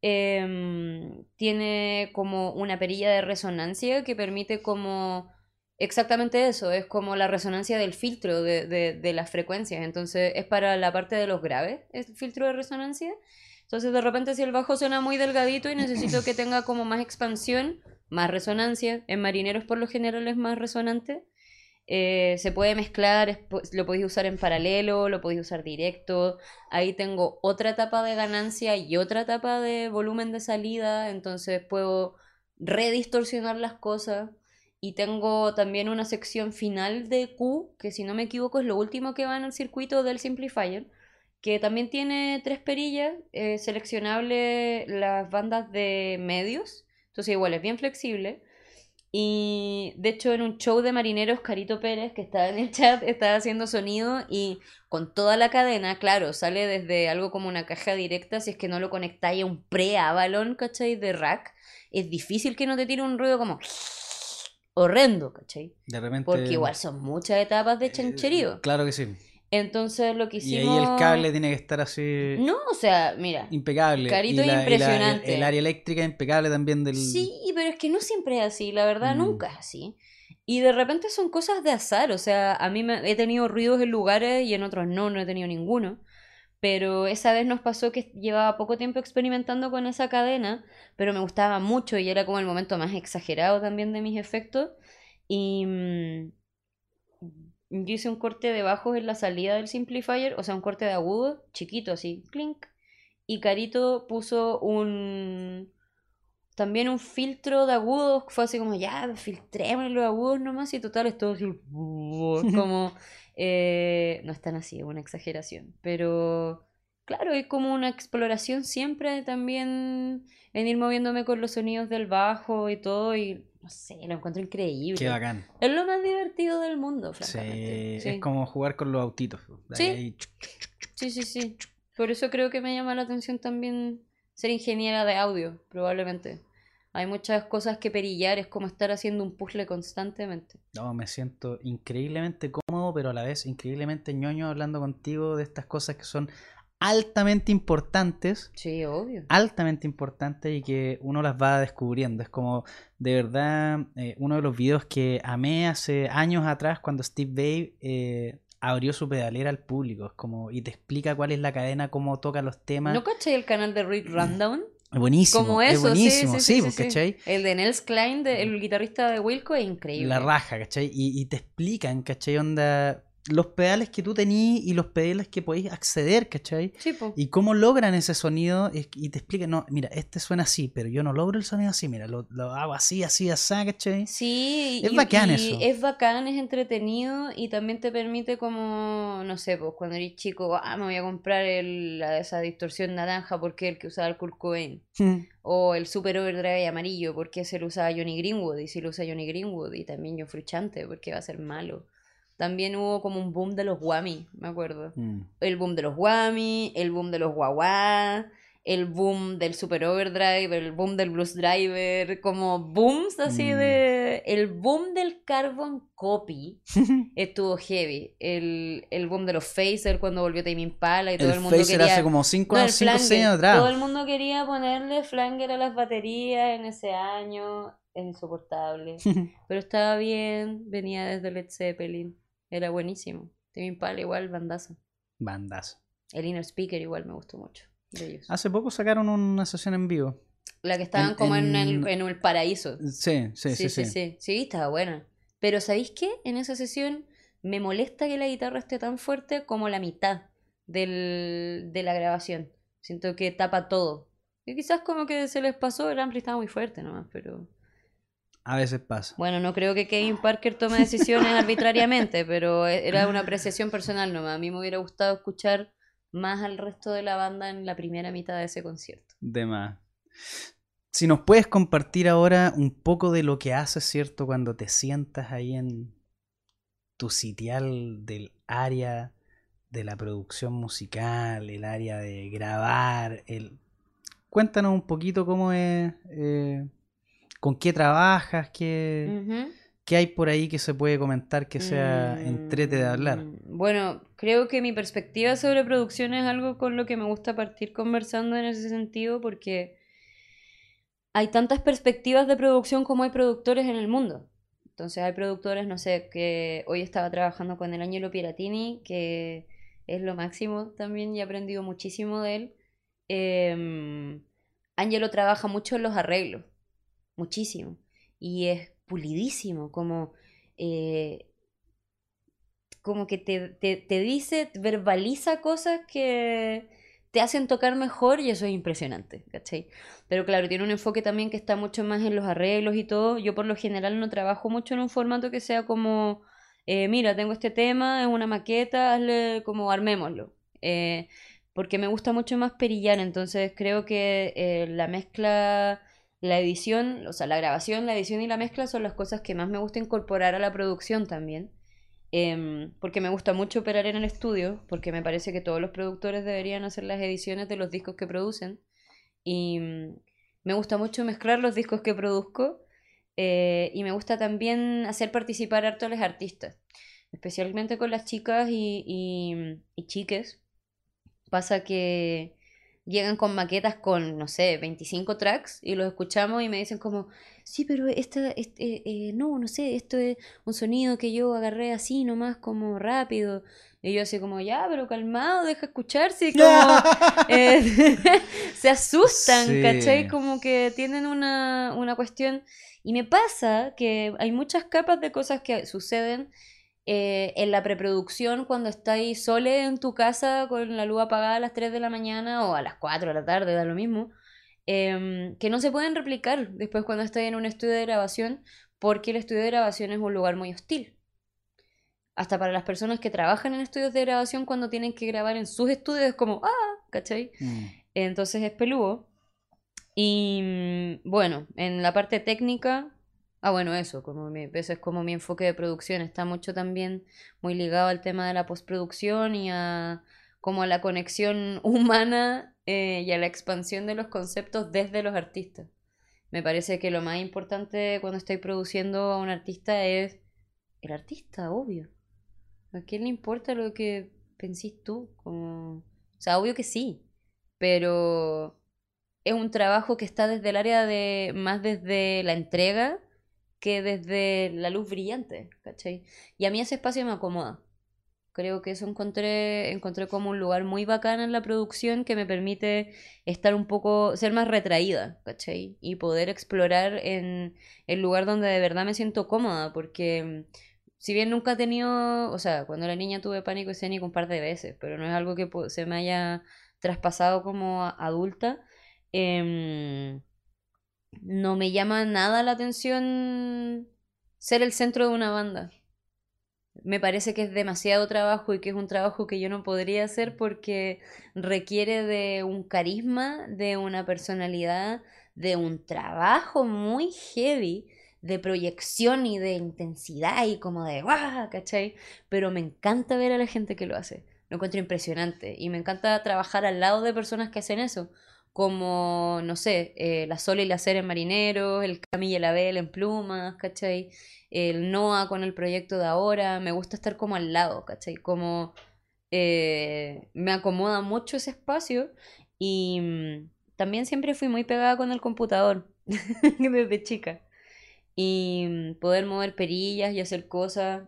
Em, tiene como una perilla de resonancia que permite como exactamente eso, es como la resonancia del filtro de, de, de las frecuencias, entonces es para la parte de los graves, el filtro de resonancia. Entonces de repente si el bajo suena muy delgadito y necesito que tenga como más expansión, más resonancia, en marineros por lo general es más resonante, eh, se puede mezclar, lo podéis usar en paralelo, lo podéis usar directo, ahí tengo otra etapa de ganancia y otra etapa de volumen de salida, entonces puedo redistorsionar las cosas. Y tengo también una sección final de Q, que si no me equivoco es lo último que va en el circuito del simplifier, que también tiene tres perillas, eh, seleccionable las bandas de medios, entonces igual es bien flexible. Y de hecho en un show de marineros, Carito Pérez, que estaba en el chat, estaba haciendo sonido y con toda la cadena, claro, sale desde algo como una caja directa, si es que no lo conectáis a un pre-Avalon, ¿cachai? De rack, es difícil que no te tire un ruido como horrendo, ¿cachai? De repente. Porque igual son muchas etapas de chancherío. Claro que sí. Entonces lo que Y hicimos... ahí el cable tiene que estar así. No, o sea, mira. Impecable. Carito y la- y la- impresionante. el área eléctrica impecable también del. Sí, pero es que no siempre es así, la verdad, Mm. nunca es así. Y de repente son cosas de azar, o sea, a mí me, he tenido ruidos en lugares y en otros no, no he tenido ninguno. Pero esa vez nos pasó que llevaba poco tiempo experimentando con esa cadena, pero me gustaba mucho y era como el momento más exagerado también de mis efectos. Y mm, yo hice un corte de bajos en la salida del simplifier, o sea, un corte de agudo, chiquito así, clink. Y Carito puso un... También un filtro de agudos, fue así como, ya, filtremos los agudos nomás y total, es todo así, como... eh, no es tan así, es una exageración. Pero claro, es como una exploración siempre también en ir moviéndome con los sonidos del bajo y todo y no sé, lo encuentro increíble. Qué bacán. Es lo más divertido del mundo, francamente. Sí, Es como jugar con los autitos. Sí. sí, sí, sí. Por eso creo que me llama la atención también ser ingeniera de audio, probablemente. Hay muchas cosas que perillar, es como estar haciendo un puzzle constantemente. No, me siento increíblemente cómodo pero a la vez increíblemente ñoño hablando contigo de estas cosas que son altamente importantes. Sí, obvio. Altamente importantes y que uno las va descubriendo. Es como, de verdad, eh, uno de los videos que amé hace años atrás cuando Steve Vai eh, abrió su pedalera al público. Es como, y te explica cuál es la cadena, cómo toca los temas. ¿No caché el canal de Rick Rundown? Es buenísimo. Como es eso, sí, buenísimo, sí, pues, sí, sí. ¿cachai? El de Nels Klein, de- el guitarrista de Wilco, es increíble. La raja, ¿cachai? Y, y te explican, ¿cachai? Onda, los pedales que tú tenís y los pedales que podéis acceder, ¿cachai? Sí, po. Y cómo logran ese sonido y te explican, no, mira, este suena así, pero yo no logro el sonido así, mira, lo, lo hago así, así, así, ¿cachai? Sí, Es y- bacán y eso. Es bacán, es entretenido y también te permite como, no sé, pues cuando eres chico, ah, me voy a comprar el, la- esa distorsión naranja porque es el que usaba el Kurt Cobain. O el Super Overdrive amarillo porque se lo usaba Johnny Greenwood y si lo usa Johnny Greenwood y también John Frusciante porque va a ser malo. También hubo como un boom de los Whammy, me acuerdo. Mm. El boom de los Whammy, el boom de los Wah el boom del Super Overdrive, el boom del Blues Driver, como booms así Mm. de... El boom del Carbon Copy estuvo heavy. El, el boom de los Phaser cuando volvió Tame Impala y todo el, el mundo quería... hace como 5 No, el años, 5 flanger. años atrás. Todo el mundo quería ponerle flanger a las baterías en ese año. Es insoportable. Pero estaba bien, venía desde Led Zeppelin. Era buenísimo. Tame Impala igual, bandaza. Bandas. El Inner Speaker igual me gustó mucho de ellos. Hace poco sacaron una sesión en vivo. La que estaban en- como en, en- el, en el paraíso. Sí, sí, sí, sí. sí. Sí, estaba buena. Pero ¿sabéis qué? En esa sesión me molesta que la guitarra esté tan fuerte como la mitad del, de la grabación. Siento que tapa todo. Y quizás como que se les pasó, el ampli estaba muy fuerte nomás, pero... A veces pasa. Bueno, no creo que Kevin Parker tome decisiones arbitrariamente, pero era una apreciación personal nomás. A mí me hubiera gustado escuchar más al resto de la banda en la primera mitad de ese concierto. De más. Si nos puedes compartir ahora un poco de lo que haces, ¿cierto? Cuando te sientas ahí en tu sitial del área de la producción musical, el área de grabar, el... Cuéntanos un poquito cómo es, eh, con qué trabajas, qué, qué hay por ahí que se puede comentar que sea entrete de hablar. Mm, Bueno, creo que mi perspectiva sobre producción es algo con lo que me gusta partir conversando en ese sentido porque hay tantas perspectivas de producción como hay productores en el mundo. Entonces hay productores, no sé, que hoy estaba trabajando con el Angelo Piratini, que es lo máximo también y he aprendido muchísimo de él. Eh, Angelo trabaja mucho en los arreglos, muchísimo. Y es pulidísimo, como... eh, como que te, te, te dice, verbaliza cosas que te hacen tocar mejor y eso es impresionante, ¿cachai? Pero claro, tiene un enfoque también que está mucho más en los arreglos y todo. Yo por lo general no trabajo mucho en un formato que sea como, eh, mira, tengo este tema, es una maqueta, hazle como armémoslo. Eh, porque me gusta mucho más perillar, entonces creo que eh, la mezcla, la edición, o sea, la grabación, la edición y la mezcla son las cosas que más me gusta incorporar a la producción también. Em, porque me gusta mucho operar en el estudio, porque me parece que todos los productores deberían hacer las ediciones de los discos que producen. Y mm, me gusta mucho mezclar los discos que produzco. eh, y me gusta también hacer participar a los artistas, especialmente con las chicas y, y chiques. Pasa que llegan con maquetas con, no sé, 25 tracks y los escuchamos y me dicen como, sí, pero esta, este, eh, no, no sé, esto es un sonido que yo agarré así nomás como rápido. Y yo así como, ya, pero calmado, deja escucharse. Y como, eh, se asustan, Sí. ¿cachai? Como que tienen una, una cuestión. Y me pasa que hay muchas capas de cosas que suceden eh, en la preproducción cuando estáis sole en tu casa con la luz apagada a las 3 de la mañana o a las 4 de la tarde, da lo mismo, em, que no se pueden replicar después cuando estáis en un estudio de grabación porque el estudio de grabación es un lugar muy hostil. Hasta para las personas que trabajan en estudios de grabación cuando tienen que grabar en sus estudios es como, ah, ¿cachai? Mm. Entonces es peludo. Y mm, bueno, en la parte técnica, ah bueno, eso, como mi, ese es como mi enfoque de producción, está mucho también muy ligado al tema de la postproducción y a como a la conexión humana eh, y a la expansión de los conceptos desde los artistas. Me parece que lo más importante cuando estoy produciendo a un artista es el artista, obvio. ¿A quién le importa lo que pensís tú? Como... O sea, obvio que sí, pero es un trabajo que está desde el área de, más desde la entrega que desde la luz brillante, ¿cachai? Y a mí ese espacio me acomoda. Creo que eso encontré, encontré como un lugar muy bacán en la producción que me permite estar un poco, ser más retraída, ¿cachai? Y poder explorar en el lugar donde de verdad me siento cómoda, porque si bien nunca he tenido, o sea, cuando era niña tuve pánico escénico un par de veces, pero no es algo que se me haya traspasado como adulta, em, no me llama nada la atención ser el centro de una banda. Me parece que es demasiado trabajo y que es un trabajo que yo no podría hacer porque requiere de un carisma, de una personalidad, de un trabajo muy heavy de proyección y de intensidad y como de ¡guau! ¿cachai? Pero me encanta ver a la gente que lo hace. Lo encuentro impresionante y me encanta trabajar al lado de personas que hacen eso. Como, no sé, eh, la Sol y la Cera en Marineros, el Camille y la Abel en Plumas, ¿cachai? El Noah con el proyecto de ahora. Me gusta estar como al lado, ¿cachai? Como eh, me acomoda mucho ese espacio y mm, también siempre fui muy pegada con el computador desde chica y mm, poder mover perillas y hacer cosas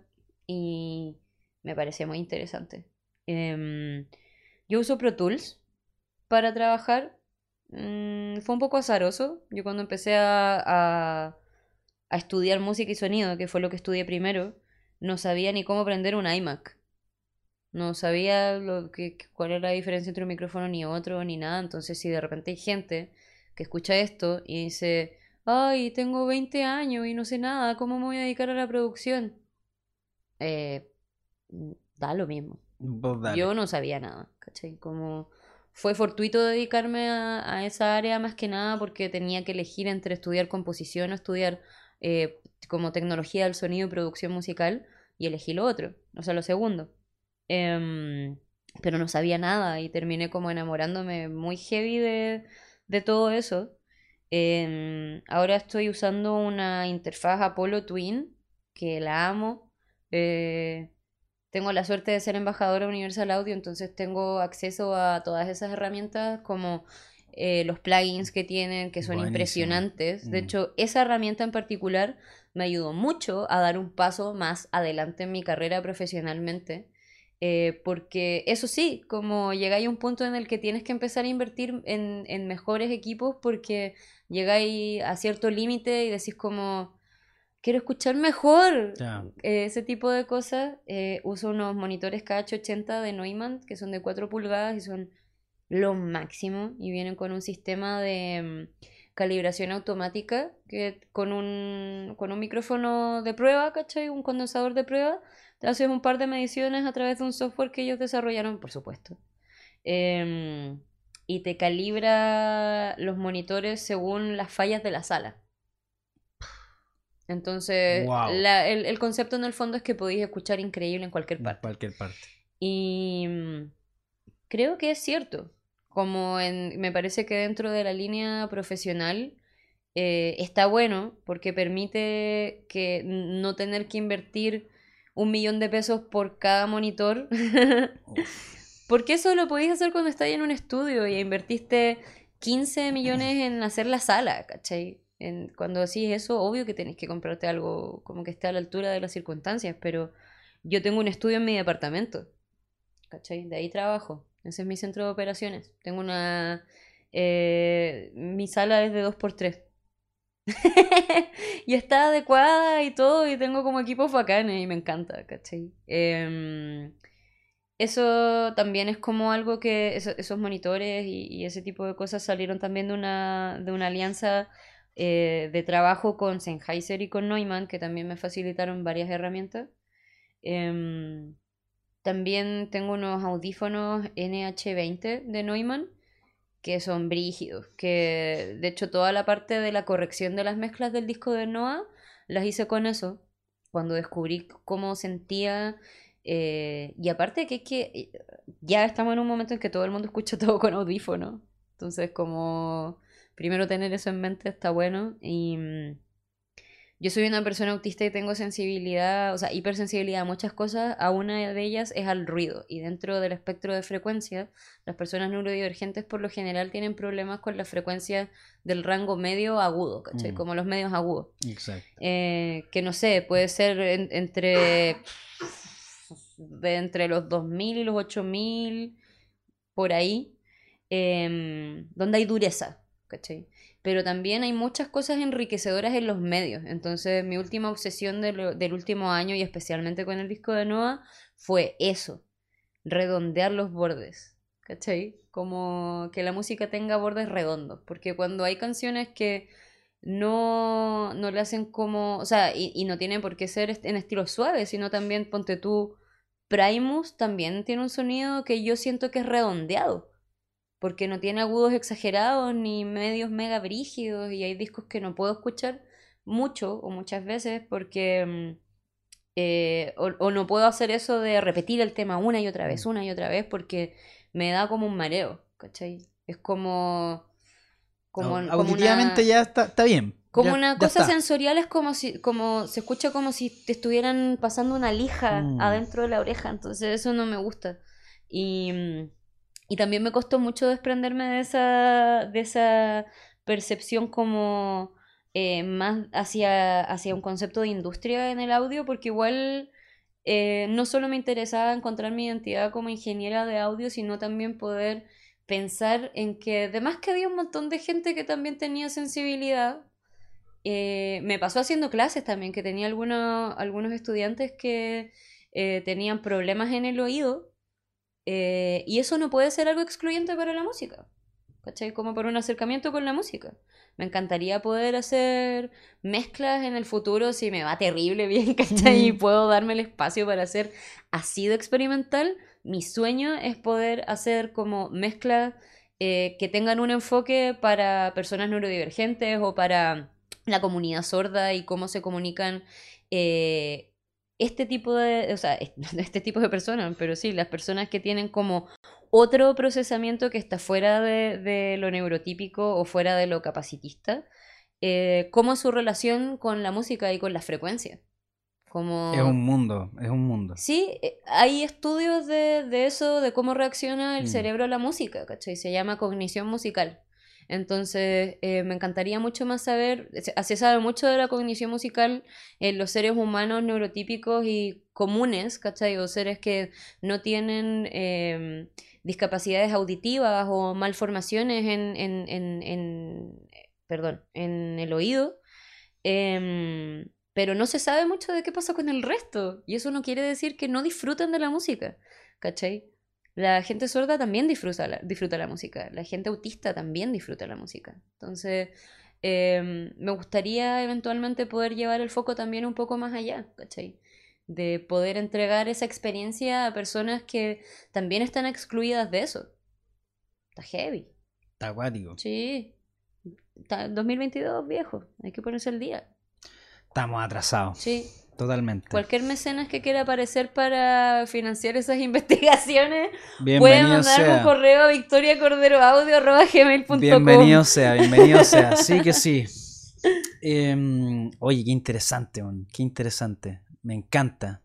y me parecía muy interesante. Em, yo uso Pro Tools para trabajar. Mm, fue un poco azaroso. Yo cuando empecé a, a, a, estudiar música y sonido, que fue lo que estudié primero, no sabía ni cómo prender un iMac. No sabía lo que, cuál era la diferencia entre un micrófono ni otro, ni nada. Entonces, si de repente hay gente que escucha esto y dice, ay, tengo 20 años y no sé nada, ¿cómo me voy a dedicar a la producción? Eh, da lo mismo. Yo no sabía nada, ¿cachai? Como fue fortuito dedicarme a, esa área más que nada porque tenía que elegir entre estudiar composición o estudiar eh, como tecnología del sonido y producción musical y elegí lo otro, o sea, lo segundo. Em, pero no sabía nada y terminé como enamorándome muy heavy de, de todo eso. Em, ahora estoy usando una interfaz Apollo Twin, que la amo. Eh, tengo la suerte de ser embajadora Universal Audio, entonces tengo acceso a todas esas herramientas como eh, los plugins que tienen, que son impresionantes. De mm. hecho, esa herramienta en particular me ayudó mucho a dar un paso más adelante en mi carrera profesionalmente. Eh, porque eso sí, como llegáis a un punto en el que tienes que empezar a invertir en, en mejores equipos porque llegáis a cierto límite y decís como, quiero escuchar mejor. Eh, ese tipo de cosas. Eh, uso unos monitores KH80 de Neumann que son de 4 pulgadas y son lo máximo y vienen con un sistema de mm, calibración automática que con un, con un micrófono de prueba, ¿cachai? Un condensador de prueba te haces un par de mediciones a través de un software que ellos desarrollaron, por supuesto. Em, y te calibra los monitores según las fallas de la sala. Entonces, el, concepto en el fondo es que podéis escuchar increíble en cualquier parte. En cualquier parte. Y creo que es cierto. Como en, me parece que dentro de la línea profesional eh, está bueno porque permite que no tener que invertir un millón de pesos por cada monitor. Porque eso lo podéis hacer cuando estáis en un estudio y invertiste 15 millones en hacer la sala, ¿cachai? En, cuando decís eso, obvio que tenéis que comprarte algo como que esté a la altura de las circunstancias, pero yo tengo un estudio en mi departamento, ¿cachai? De ahí trabajo. Ese es mi centro de operaciones. Tengo una... Eh, mi sala es de 2x3. y está adecuada y todo, y tengo como equipos bacanes y me encanta, ¿cachai? Em, eso también es como algo que esos monitores y, ese tipo de cosas salieron también de una, de una alianza eh, de trabajo con Sennheiser y con Neumann, que también me facilitaron varias herramientas. Em, también tengo unos audífonos NH20 de Neumann que son brígidos, que de hecho toda la parte de la corrección de las mezclas del disco de Noah las hice con eso, cuando descubrí cómo sentía, eh, y aparte que es que ya estamos en un momento en que todo el mundo escucha todo con audífono, entonces como primero tener eso en mente está bueno y mm, yo soy una persona autista y tengo sensibilidad, o sea, hipersensibilidad a muchas cosas. A una de ellas es al ruido. Y dentro del espectro de frecuencia, las personas neurodivergentes por lo general tienen problemas con la frecuencia del rango medio agudo, ¿cachai? Mm. Como los medios agudos. Exacto. Eh, que no sé, puede ser en- entre, de entre los 2000 y los 8000, por ahí, em, donde hay dureza, ¿cachai? Pero también hay muchas cosas enriquecedoras en los medios. Entonces, mi última obsesión del último año, y especialmente con el disco de Noah, fue eso, redondear los bordes. ¿Cachai? Como que la música tenga bordes redondos. Porque cuando hay canciones que no, no le hacen como. O sea, y, y no tienen por qué ser en estilo suave, sino también, ponte tú, Primus también tiene un sonido que yo siento que es redondeado. Porque no tiene agudos exagerados ni medios mega brígidos. Y hay discos que no puedo escuchar mucho o muchas veces porque. mm, eh, o, o no puedo hacer eso de repetir el tema una y otra vez, una y otra vez, porque me da como un mareo, ¿cachai? Es como. Como, Au- como Auditivamente una, ya está, está bien. como Ya- una cosa sensorial, es como si, como se escucha como si te estuvieran pasando una lija Mm. adentro de la oreja, entonces eso no me gusta. Y, mm, y también me costó mucho desprenderme de esa, de esa percepción como eh, más hacia, hacia un concepto de industria en el audio, porque igual eh, no solo me interesaba encontrar mi identidad como ingeniera de audio, sino también poder pensar en que además que había un montón de gente que también tenía sensibilidad. Eh, me pasó haciendo clases también, que tenía algunos, algunos estudiantes que eh, tenían problemas en el oído, eh, y eso no puede ser algo excluyente para la música, ¿cachai? Como para un acercamiento con la música. Me encantaría poder hacer mezclas en el futuro si me va terrible bien, ¿cachai? Y puedo darme el espacio para hacer así de experimental. Mi sueño es poder hacer como mezclas eh, que tengan un enfoque para personas neurodivergentes o para la comunidad sorda y cómo se comunican eh, este tipo de, o sea, est- este tipo de personas, pero sí, las personas que tienen como otro procesamiento que está fuera de, de lo neurotípico o fuera de lo capacitista, eh, cómo es su relación con la música y con la frecuencia. Como... Es un mundo, es un mundo. Sí, eh, hay estudios de, de eso, de cómo reacciona el Mm. cerebro a la música, ¿cachai? Se llama cognición musical. Entonces, eh, me encantaría mucho más saber, se sabe mucho de la cognición musical en los seres humanos neurotípicos y comunes, ¿cachai? O seres que no tienen em, discapacidades auditivas o malformaciones en, en, en, en- perdón, en el oído. Em, pero no se sabe mucho de qué pasa con el resto. Y eso no quiere decir que no disfruten de la música, ¿cachai? La gente sorda también disfruta la, disfruta la música. La gente autista también disfruta la música. Entonces, em, me gustaría eventualmente poder llevar el foco también un poco más allá, ¿cachai? De poder entregar esa experiencia a personas que también están excluidas de eso. Está heavy. Está acuático. Sí. Está 2022, viejo. Hay que ponerse al día. Estamos atrasados. Sí. Totalmente. Cualquier mecenas que quiera aparecer para financiar esas investigaciones puede mandar un correo a victoriacorderoaudio.gmail.com Bienvenido sea, bienvenido sea. Sí que sí. Em, oye, qué interesante, man, qué interesante. Me encanta,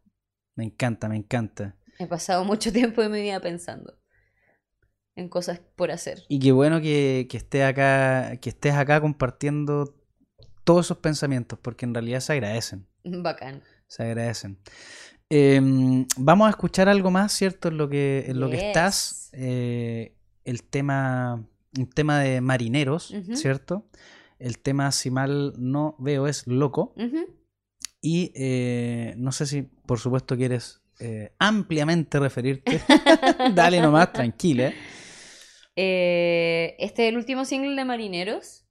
me encanta, me encanta. He pasado mucho tiempo de mi vida pensando en cosas por hacer. Y qué bueno que, que estés acá, que estés acá compartiendo todos esos pensamientos, porque en realidad se agradecen, Bacán. se agradecen. Em, vamos a escuchar algo más, ¿cierto? En lo que, en lo que estás. eh, el tema, un tema de marineros. ¿cierto? El tema, si mal no veo, es loco. Y eh, no sé si, por supuesto, quieres eh, ampliamente referirte. Dale nomás, tranquila. este es el último single de Marineros,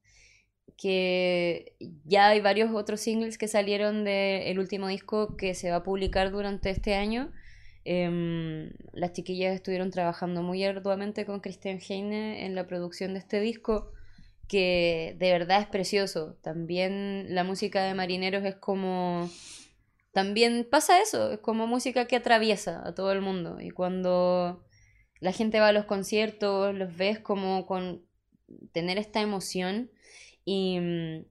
que ya hay varios otros singles que salieron del último disco que se va a publicar durante este año. Em, las chiquillas estuvieron trabajando muy arduamente con Christian Heine en la producción de este disco, que de verdad es precioso. También la música de Marineros es como... También pasa eso, es como música que atraviesa a todo el mundo. Y cuando la gente va a los conciertos, los ves como con tener esta emoción y mm,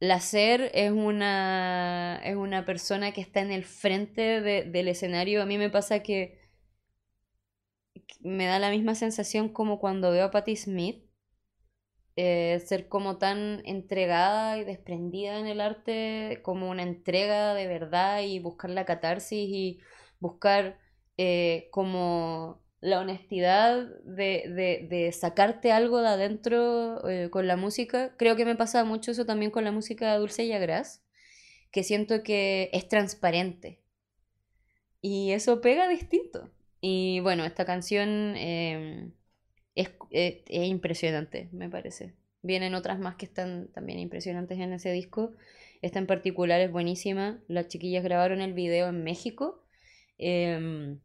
la SER es una, es una persona que está en el frente de- del escenario. A mí me pasa que me da la misma sensación como cuando veo a Patti Smith. eh, ser como tan entregada y desprendida en el arte, como una entrega de verdad y buscar la catarsis y buscar eh, como la honestidad de, de- de sacarte algo de adentro eh, con la música. Creo que me pasa mucho eso también con la música Dulce y Agras, que siento que es transparente. Y eso pega distinto. Y bueno, esta canción eh, es, es- es impresionante, me parece. Vienen otras más que están también impresionantes en ese disco. Esta en particular es buenísima. Las chiquillas grabaron el video en México. Em,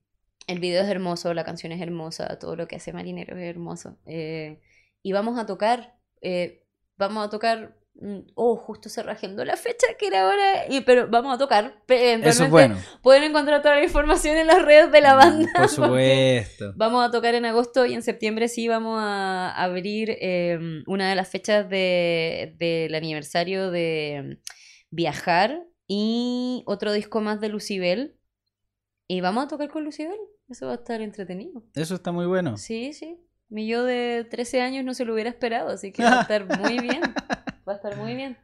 el video es hermoso, la canción es hermosa, todo lo que hace Marinero es hermoso. Eh, y vamos a tocar, eh, vamos a tocar, mm, oh, justo se la fecha que era ahora, y, pero vamos a tocar. pe- Eso es bueno. Pueden encontrar toda la información en las redes de la banda. Mm, Por porque supuesto. Vamos a tocar en agosto y en septiembre sí vamos a abrir eh, una de las fechas de- del aniversario de Viajar y otro disco más de Lucibel. Y vamos a tocar con Lucibel. Eso va a estar entretenido. Eso está muy bueno. Sí, sí. Mi yo de 13 años no se lo hubiera esperado, así que va a estar muy bien. Va a estar muy bien.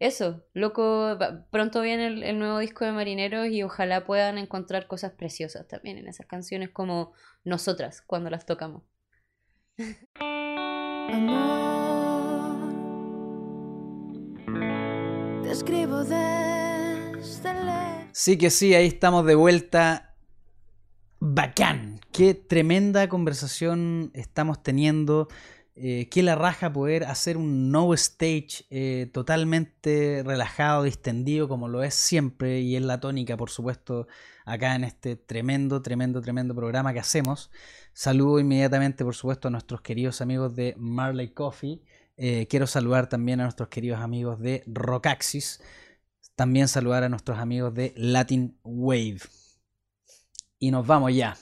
Eso, loco, va- pronto viene el, el nuevo disco de Marineros y ojalá puedan encontrar cosas preciosas también en esas canciones como nosotras cuando las tocamos. Amor, te escribo desde lejos. Sí que sí, ahí estamos de vuelta. Bacán. Qué tremenda conversación estamos teniendo. Eh, qué la raja poder hacer un no stage eh, totalmente relajado, distendido, como lo es siempre, y es la tónica, por supuesto, acá en este tremendo, tremendo, tremendo programa que hacemos. Saludo inmediatamente, por supuesto, a nuestros queridos amigos de Marley Coffee. Eh, quiero saludar también a nuestros queridos amigos de Rockaxis. También saludar a nuestros amigos de Latin Wave. Y nos vamos ya.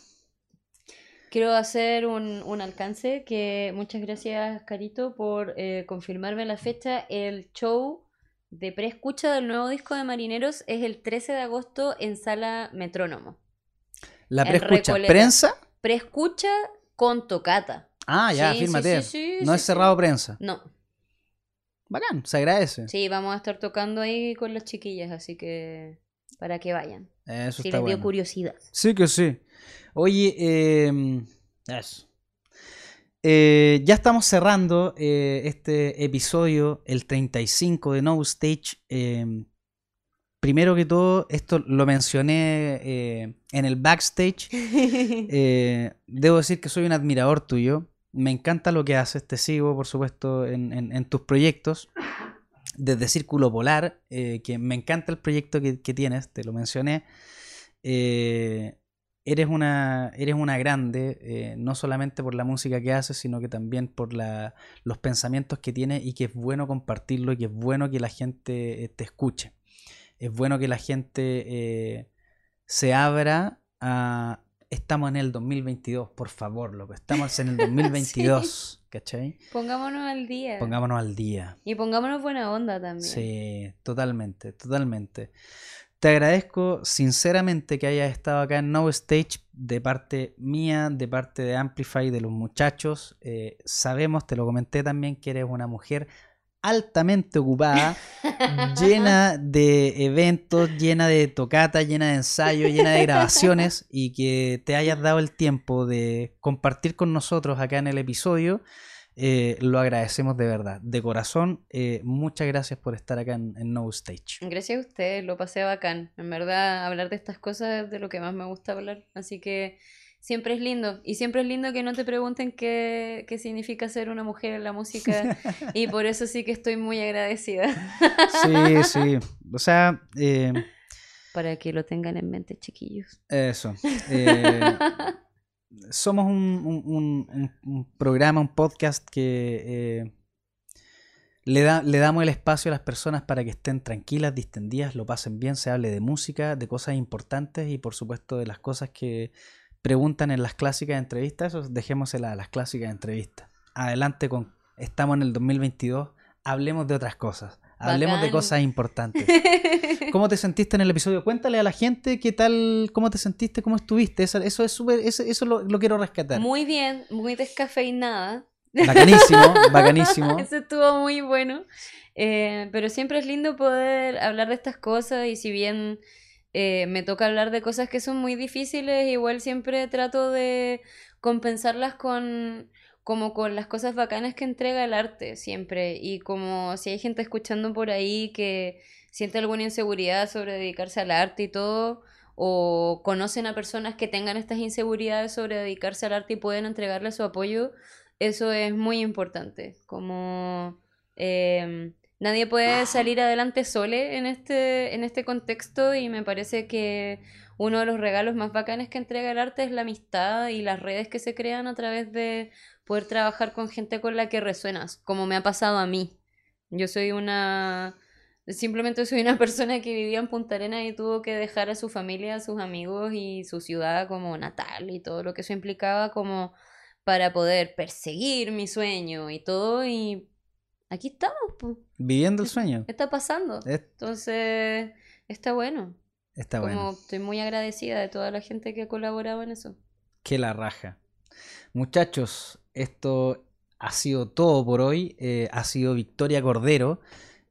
Quiero hacer un, un alcance que muchas gracias Carito por eh, confirmarme la fecha. El show de preescucha del nuevo disco de Marineros es el 13 de agosto en Sala Metrónomo. La preescucha. ¿Prensa? Preescucha con tocata. Ah, ya, Sí, fírmate. sí, sí, sí, no es cerrado prensa. No, Bacán, se agradece. sí, vamos a estar tocando ahí con las chiquillas, así que para que vayan. Eso si está les dio bueno. curiosidad. Sí que sí. Oye, eh, eso. Eh, ya estamos cerrando eh, este episodio, el 35 de No Stage. Eh, primero que todo, esto lo mencioné eh, en el backstage. Debo decir que soy un admirador tuyo. Me encanta lo que haces, te sigo, por supuesto, en, en- en tus proyectos. Desde Círculo Polar, eh, que me encanta el proyecto que, que tienes, te lo mencioné. Eh, eres, una, eres una grande, eh, no solamente por la música que haces, sino que también por la- los pensamientos que tienes y que es bueno compartirlo y que es bueno que la gente te escuche. Es bueno que la gente se abra a... Estamos en el 2022, por favor, loco. Estamos en el 2022, ¿cachai? Pongámonos al día. Pongámonos al día. Y pongámonos buena onda también. Sí, totalmente, totalmente. Te agradezco sinceramente que hayas estado acá en No Stage de parte mía, de parte de Amplify, de los muchachos. Eh, sabemos, te lo comenté también, que eres una mujer altamente ocupada, llena de eventos, llena de tocatas, llena de ensayos, llena de grabaciones y que te hayas dado el tiempo de compartir con nosotros acá en el episodio. eh, lo agradecemos de verdad, de corazón. eh, muchas gracias por estar acá en, en No Stage. Gracias a ustedes, lo pasé bacán. En verdad, hablar de estas cosas es de lo que más me gusta hablar. Así que siempre es lindo. Y siempre es lindo que no te pregunten qué, qué significa ser una mujer en la música. y por eso sí que estoy muy agradecida. Sí, sí. O sea, eh, Para que lo tengan en mente, chiquillos. eso. eh, somos un, un- un- programa, un podcast que eh, le, da, le damos el espacio a las personas para que estén tranquilas, distendidas, lo pasen bien, se hable de música, de cosas importantes y por supuesto de las cosas que preguntan en las clásicas entrevistas, eso dejémosela a las clásicas entrevistas. Adelante con, estamos en el 2022, hablemos de otras cosas, Hablemos de cosas importantes. ¿Cómo te sentiste en el episodio? Cuéntale a la gente qué tal, cómo te sentiste, cómo estuviste. Eso, eso es súper, eso, eso lo, lo quiero rescatar. Muy bien, muy descafeinada. Bacanísimo, bacanísimo. Eso estuvo muy bueno. Eh, pero siempre es lindo poder hablar de estas cosas y si bien eh, me toca hablar de cosas que son muy difíciles, igual siempre trato de compensarlas con como con las cosas bacanas que entrega el arte siempre y como si hay gente escuchando por ahí que siente alguna inseguridad sobre dedicarse al arte y todo o conocen a personas que tengan estas inseguridades sobre dedicarse al arte y pueden entregarle su apoyo, eso es muy importante. Como em, nadie puede salir adelante sole en este, en este contexto y me parece que uno de los regalos más bacanes que entrega el arte es la amistad y las redes que se crean a través de poder trabajar con gente con la que resuenas, como me ha pasado a mí. Yo soy una... Simplemente soy una persona que vivía en Punta Arenas y tuvo que dejar a su familia, a sus amigos y su ciudad como natal y todo lo que eso implicaba como para poder perseguir mi sueño y todo y aquí estamos, po. Viviendo el sueño. está pasando. Es- Entonces, está bueno. Está como bueno. estoy muy agradecida de toda la gente que ha colaborado en eso. Que la raja. Muchachos, esto ha sido todo por hoy. Eh, ha sido Victoria Cordero.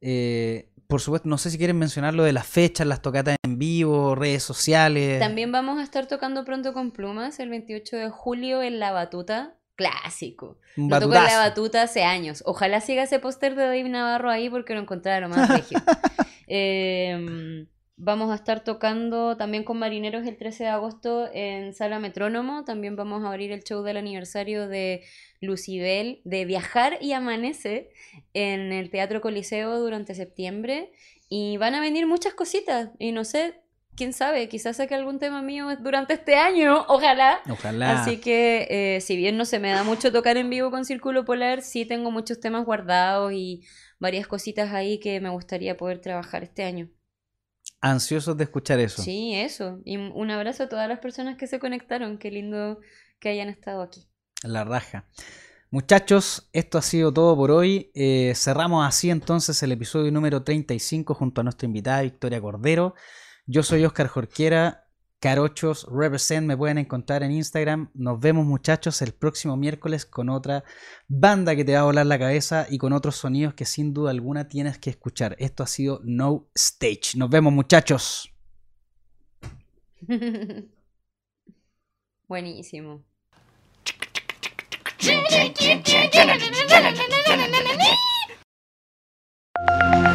Eh, por supuesto, no sé si quieren mencionar lo de las fechas, las tocatas en vivo, redes sociales. También vamos a estar tocando pronto con plumas el 28 de julio en La Batuta. Clásico. Un No toco en La. Batuta hace años. Ojalá siga ese póster de Dave Navarro ahí porque lo encontraron más regio. Em, vamos a estar tocando también con Marineros el 13 de agosto en Sala Metrónomo. También vamos a abrir el show del aniversario de Lucibel de Viajar y Amanece en el Teatro Coliseo durante septiembre. Y van a venir muchas cositas. Y no sé, quién sabe, quizás saque algún tema mío durante este año. Ojalá. Ojalá. Así que, eh, si bien no se me da mucho tocar en vivo con Círculo Polar, sí tengo muchos temas guardados y varias cositas ahí que me gustaría poder trabajar este año. Ansiosos de escuchar eso. Sí, eso. Y un abrazo a todas las personas que se conectaron. Qué lindo que hayan estado aquí. La raja. Muchachos, esto ha sido todo por hoy. Eh, cerramos así entonces el episodio número 35 junto a nuestra invitada Victoria Cordero. Yo soy Oscar Jorquera, Carochos Represent, me pueden encontrar en Instagram. Nos vemos muchachos el próximo miércoles con otra banda que te va a volar la cabeza y con otros sonidos que sin duda alguna tienes que escuchar. Esto ha sido No Stage. Nos vemos muchachos. Buenísimo.